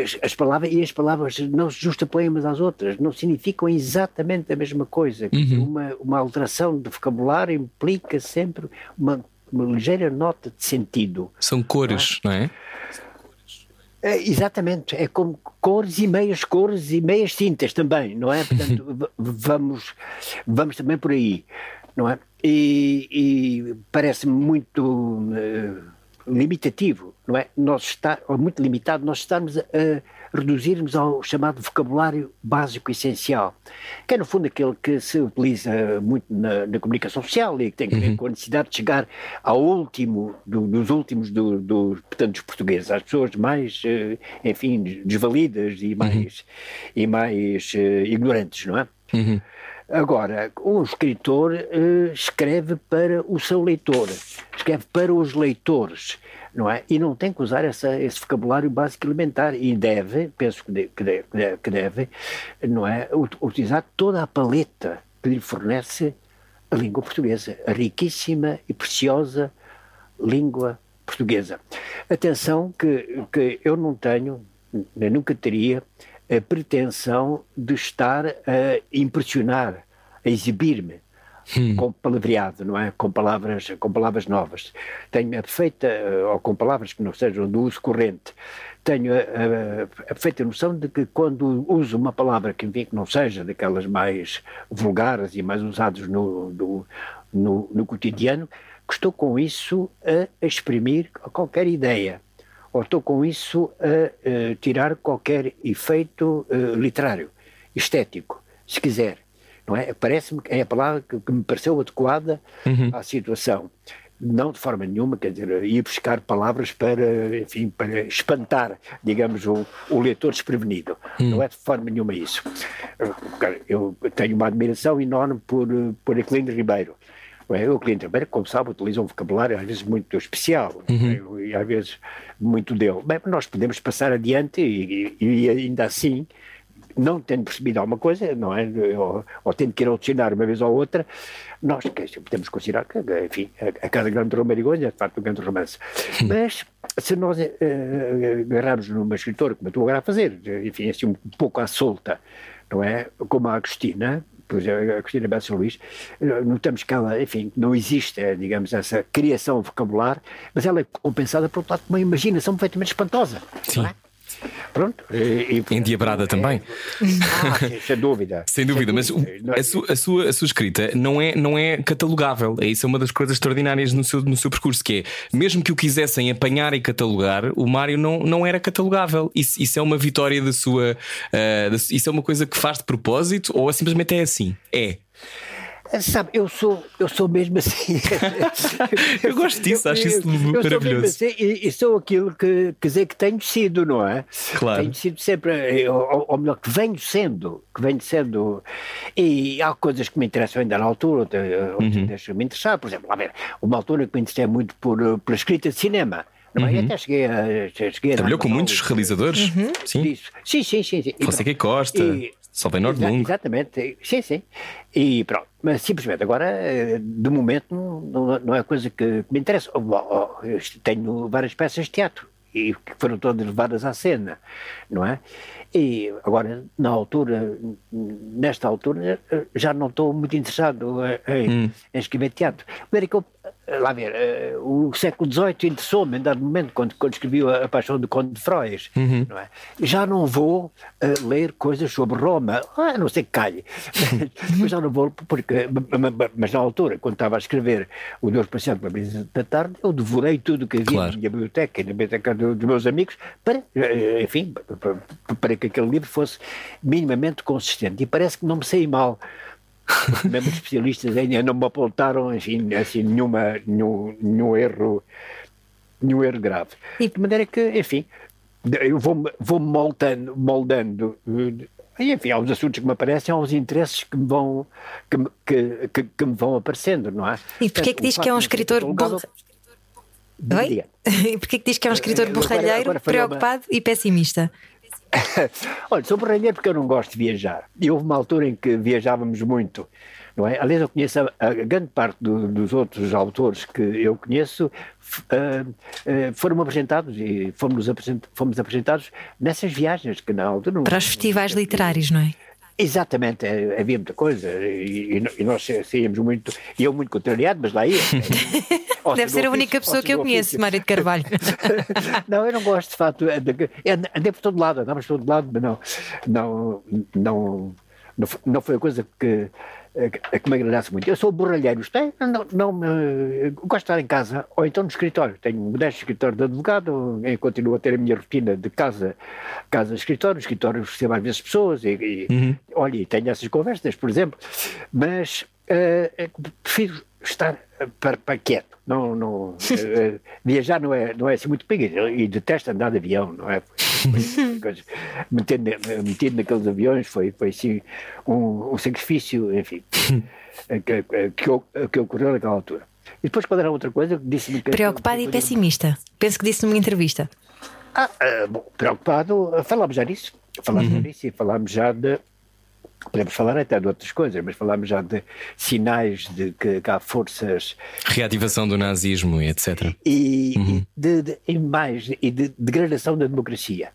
as, as, palavras e as palavras não se justapõem umas às outras, não significam exatamente a mesma coisa. Uhum. Uma, uma alteração de vocabulário implica sempre uma, uma ligeira nota de sentido. São cores, não é? é? é exatamente, é como cores e meias cores e meias tintas também, não é? Portanto, vamos, vamos também por aí, não é? E, e parece-me muito. Uh, limitativo, não é? Nós está, ou muito limitado, nós estamos a, a reduzirmos ao chamado vocabulário básico essencial, que é no fundo aquele que se utiliza muito na, na comunicação social e que tem a ver uhum. com a necessidade de chegar ao último, do, dos últimos do, do, portanto, dos portugueses, às pessoas mais, eh, enfim, desvalidas e mais, uhum. e mais uh, ignorantes, não é? Uhum. Agora, um escritor uh, escreve para o seu leitor, escreve para os leitores, não é? E não tem que usar essa, esse vocabulário básico elementar e deve, penso que deve, que deve, não é? Utilizar toda a paleta que lhe fornece a língua portuguesa, a riquíssima e preciosa língua portuguesa. Atenção que, que eu não tenho, nunca teria, a pretensão de estar a impressionar, a exibir-me hum. com palavreado, não é? Com palavras, com palavras novas. Tenho a perfeita, ou com palavras que não sejam do uso corrente, tenho a, a, a noção de que quando uso uma palavra que, enfim, que não seja daquelas mais vulgares e mais usadas no, no, no, no cotidiano, que estou com isso a exprimir qualquer ideia ou estou com isso a, a tirar qualquer efeito uh, literário, estético, se quiser. É? Parece-me que é a palavra que, que me pareceu adequada uhum. à situação. Não de forma nenhuma, quer dizer, ir buscar palavras para, enfim, para espantar, digamos, o, o leitor desprevenido. Uhum. Não é de forma nenhuma isso. Eu tenho uma admiração enorme por, por Aquilino Ribeiro é? O cliente Ribeiro, como sabe, utiliza um vocabulário às vezes muito especial uhum. e às vezes muito dele. Bem, nós podemos passar adiante e, e, e ainda assim não tendo percebido alguma coisa, não é? Ou, ou tendo que ir ao dicionário uma vez ou outra, nós que, podemos considerar que, enfim, a, a cada grande Romarigonha é de facto um grande romance. Mas se nós uh, agarrarmos numa escritora, como eu estou agora a fazer, enfim, assim um pouco à solta, não é? Como a Agostina, por exemplo, a Cristina Bessa Luís, notamos que ela, enfim, não existe, é, digamos, essa criação vocabular, mas ela é compensada, por outro lado, por uma imaginação perfeitamente espantosa. Sim. É? Pronto. E, e, Endiabrada é, também. Ah, sem dúvida. sem dúvida, mas o, a, sua, a, sua, a sua escrita não é, não é catalogável. É isso é uma das coisas extraordinárias no seu, no seu percurso, que é mesmo que o quisessem apanhar e catalogar, o Mário não, não era catalogável. Isso, isso é uma vitória da sua. Uh, isso é uma coisa que faz de propósito ou simplesmente é assim? É. Sabe, eu sou, eu sou mesmo assim. eu gosto disso, acho isso eu, eu maravilhoso. Assim, e, e, sou aquilo que, quer dizer, que tenho sido, não é? Claro. Tenho sido sempre, ou, ou melhor, que venho sendo, que venho sendo. E há coisas que me interessam ainda na altura, outras, uhum. deixam me interessar. Por exemplo, ver, uma altura que me interessei muito por, por escrita de cinema. Uhum. E até cheguei a. Cheguei Trabalhou com muitos realizadores? Uhum. Sim. sim, sim, sim, sim. Você que Costa. E, Salvei Nordlund. Exatamente, sim, sim. E pronto, mas simplesmente agora, eh, de momento, não, não é coisa que me interessa. Tenho várias peças de teatro e que foram todas levadas à cena, não é? E agora, na altura, nesta altura, eh, já não estou muito interessado em, hum. em escrever teatro. Ver que eu lá ver, uh, o século XVIII interessou-me em dado momento, quando, quando escrevi a, a Paixão do Conde de Freud. Uhum. Não é? Já não vou uh, ler coisas sobre Roma, ah, não sei que calhe, mas já não vou, porque, mas na altura, quando estava a escrever O Deus Paciente para a Brisa da Tarde, eu devorei tudo o que havia claro. na minha biblioteca e na biblioteca dos meus amigos, para, enfim, para, para que aquele livro fosse minimamente consistente. E parece que não me saí mal mesmo especialistas ainda não me apontaram enfim, assim, nenhuma, nenhum, nenhum erro nenhum erro grave. E... De maneira que, enfim, eu vou-me vou moldando, moldando e, enfim, há os assuntos que me aparecem, há os interesses que me vão, que, que, que, que me vão aparecendo, não é? E porquê que diz que é um escritor borralheiro? Oi? E porquê que diz que é um escritor borralheiro, preocupado uma... e pessimista? Olha, sou borralheiro porque eu não gosto de viajar. E houve uma altura em que viajávamos muito. Não é? Aliás, eu conheço a, a grande parte do, dos outros autores que eu conheço uh, uh, foram apresentados e fomos, fomos apresentados nessas viagens que na altura. Para os festivais literários, não é? Exatamente, é, havia muita coisa e, e nós saíamos muito, e eu muito contrariado, mas lá ia. Deve ser a única pessoa que eu conheço, Mário de Carvalho. não, eu não gosto de fato, andei por todo lado, andava por todo lado, mas não, não, não, não, não foi a coisa que que me agradasse muito. Eu sou borralheiro, tem, não, não, gosto de estar em casa ou então no escritório. Tenho um modesto escritório de advogado, continuo a ter a minha rotina de casa, casa escritório, escritório recebo às vezes pessoas e, e uhum. olha, tenho essas conversas, por exemplo, mas uh, prefiro estar para, para quieto. Não, não, uh, viajar não é, não é assim muito pequeno e detesto andar de avião, não é? Metido, metido naqueles aviões foi, foi assim um, um sacrifício, enfim, que, que, que ocorreu naquela altura. E depois, quando era outra coisa, disse-me que. Preocupado e pessimista. Penso que disse numa entrevista. Ah, uh, bom, preocupado, falámos já disso. Falámos uhum. já disso e falámos já de Podemos falar até de outras coisas, mas falamos já de sinais de que, que há forças. Reativação do nazismo etc. E, uhum. de, de, e mais, e de degradação da democracia,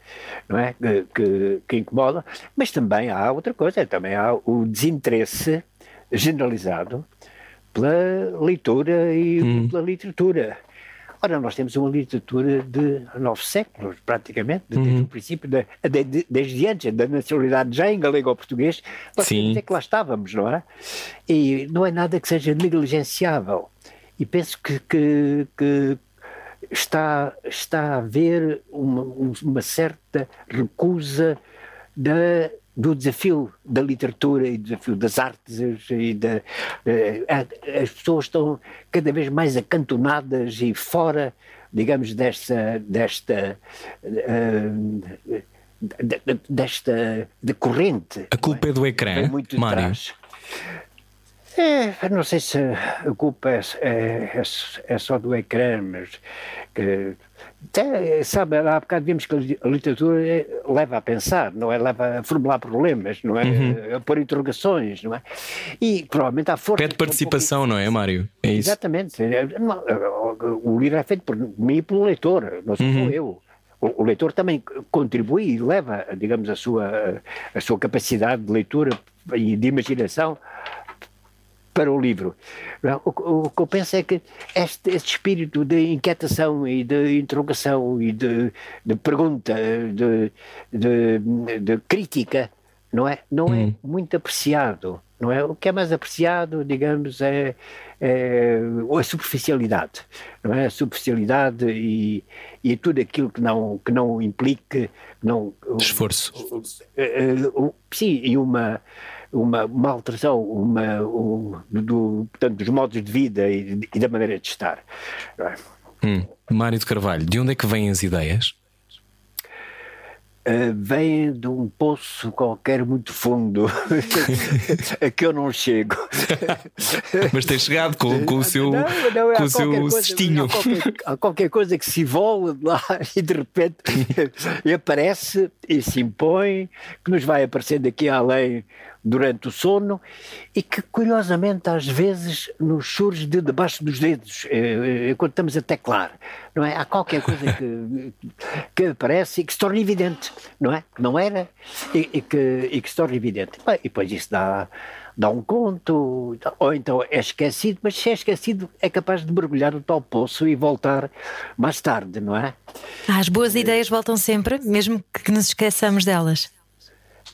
não é? Que, que incomoda. Mas também há outra coisa, também há o desinteresse generalizado pela leitura e uhum. pela literatura. Ora, nós temos uma literatura de nove séculos, praticamente, desde uhum. o princípio, de, de, desde antes da nacionalidade já em galego ou português, nós Sim. é que lá estávamos, não é? E não é nada que seja negligenciável. E penso que, que, que está, está a haver uma, uma certa recusa da do desafio da literatura e do desafio das artes e da, eh, as pessoas estão cada vez mais acantonadas e fora digamos desta desta uh, desta de corrente a culpa é? do ecrã muito Mário. é, não sei se a culpa é, é, é, só do ecrã mas que até, sabe, há bocado vimos que a literatura é, leva a pensar, não é? Leva a formular problemas, não é? Uhum. A pôr interrogações, não é? E provavelmente há força. Pede participação, um não é, Mário? É isso. Exatamente. É, o livro é feito por mim e pelo leitor, não sou uhum. eu. O, leitor também contribui e leva, digamos, a sua, a sua capacidade de leitura e de imaginação para o livro. O, o, que eu penso é que este, este espírito de inquietação e de interrogação e de, de pergunta, de, de, de, crítica, não é, não é hum. é muito apreciado. Não é? O que é mais apreciado, digamos, é, é a superficialidade, não é? A superficialidade e, e tudo aquilo que não, que não implique não, esforço. sim, e uma uma, uma alteração uma, um, do, portanto, dos modos de vida e, e da maneira de estar. É? Hum. Mário de Carvalho, de onde é que vêm as ideias? Uh, vêm de um poço qualquer muito fundo a que eu não chego. Mas tem chegado com, com o seu, não, não, com o seu coisa, cestinho. Há qualquer, há qualquer, coisa que se evolve lá e de repente aparece e se impõe, que nos vai aparecendo aqui além durante o sono e que, curiosamente, às vezes nos surge de debaixo dos dedos, eh, eh, quando estamos a teclar, não é? Há qualquer coisa que, que aparece e que se torna evidente, não é? Que não era e, e, que, e que se torna evidente. Bem, e depois isso dá dá um conto, ou então é esquecido, mas se é esquecido é capaz de mergulhar no tal poço e voltar mais tarde, não é? As boas ideias voltam sempre, mesmo que nos esqueçamos delas.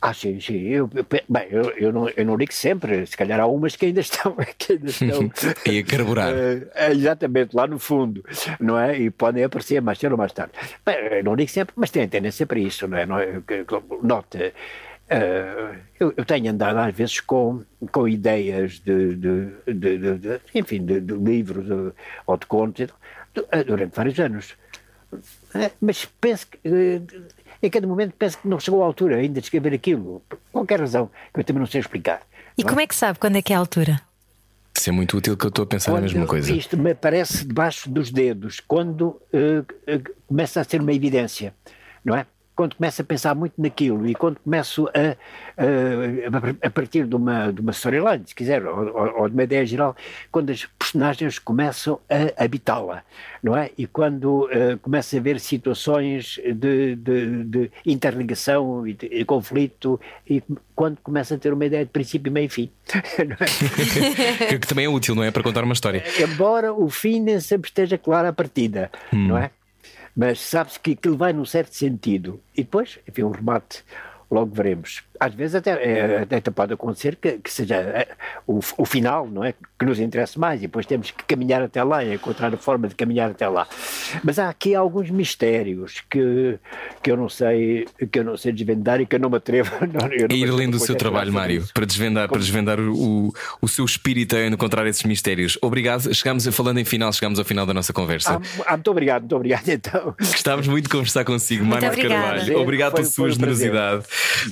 Ah, sim, sim. Eu, eu, bem, eu, eu, não, eu não digo sempre, se calhar há umas que ainda estão. Que ainda estão e a carburar. Uh, exatamente, lá no fundo, não é? E podem aparecer mais cedo ou mais tarde. Bem, eu não digo sempre, mas tem tendência para isso, não é? Não é? Nota. Uh, eu, eu, tenho andado às vezes com, com ideias de, de, de, de enfim, de, livros ou de contos durante vários anos. Mas penso que em cada momento penso que não chegou à altura ainda de escrever aquilo, por qualquer razão, que eu também não sei explicar. E como é que sabe quando é que é a altura? Isso é muito útil que eu estou a pensar quando a mesma coisa. Isto me aparece debaixo dos dedos, quando uh, uh, começa a ser uma evidência, não é? Quando começo a pensar muito naquilo e quando começo a, a, a partir de uma, de uma storyline, se quiser, ou, ou, de uma ideia geral, quando as personagens começam a habitá-la, não é? E quando uh, começa a haver situações de, de, de interligação e de, de, conflito e quando começa a ter uma ideia de princípio, meio e fim. É? que, que, também é útil, não é? Para contar uma história. Embora o fim nem sempre esteja claro à partida, hum. não é? Mas sabe-se que aquilo vai num certo sentido. E depois, enfim, um remate, logo veremos às vezes até, é, até pode acontecer que, que seja é, o, o, final, não é? Que nos interessa mais e depois temos que caminhar até lá e encontrar a forma de caminhar até lá. Mas há aqui alguns mistérios que, que eu não sei que eu não sei desvendar e que eu não me atrevo. Não, não ir além do seu trabalho, Mário, para desvendar, para desvendar o, o seu espírito a encontrar esses mistérios. Obrigado. Chegamos a, falando em final, chegamos ao final da nossa conversa. Ah, ah muito obrigado, muito obrigado então. Gostávamos muito de conversar consigo, Mário Carvalho. Obrigado pela sua generosidade.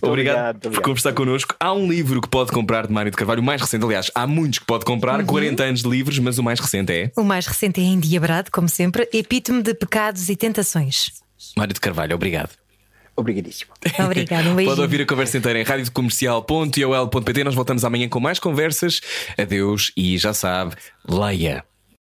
Obrigado. obrigado obrigado, por conversar connosco. Há um livro que pode comprar de Mário de Carvalho, o mais recente, aliás, há muitos que pode comprar, uhum. 40 anos de livros, mas o mais recente é. O mais recente é Endiabrado, como sempre, epítome de pecados e tentações. Mário de Carvalho, obrigado. Obrigadíssimo. Obrigado, um Pode ouvir a conversa inteira em radiocomercial.iol.pt. Nós voltamos amanhã com mais conversas. Adeus e já sabe, leia.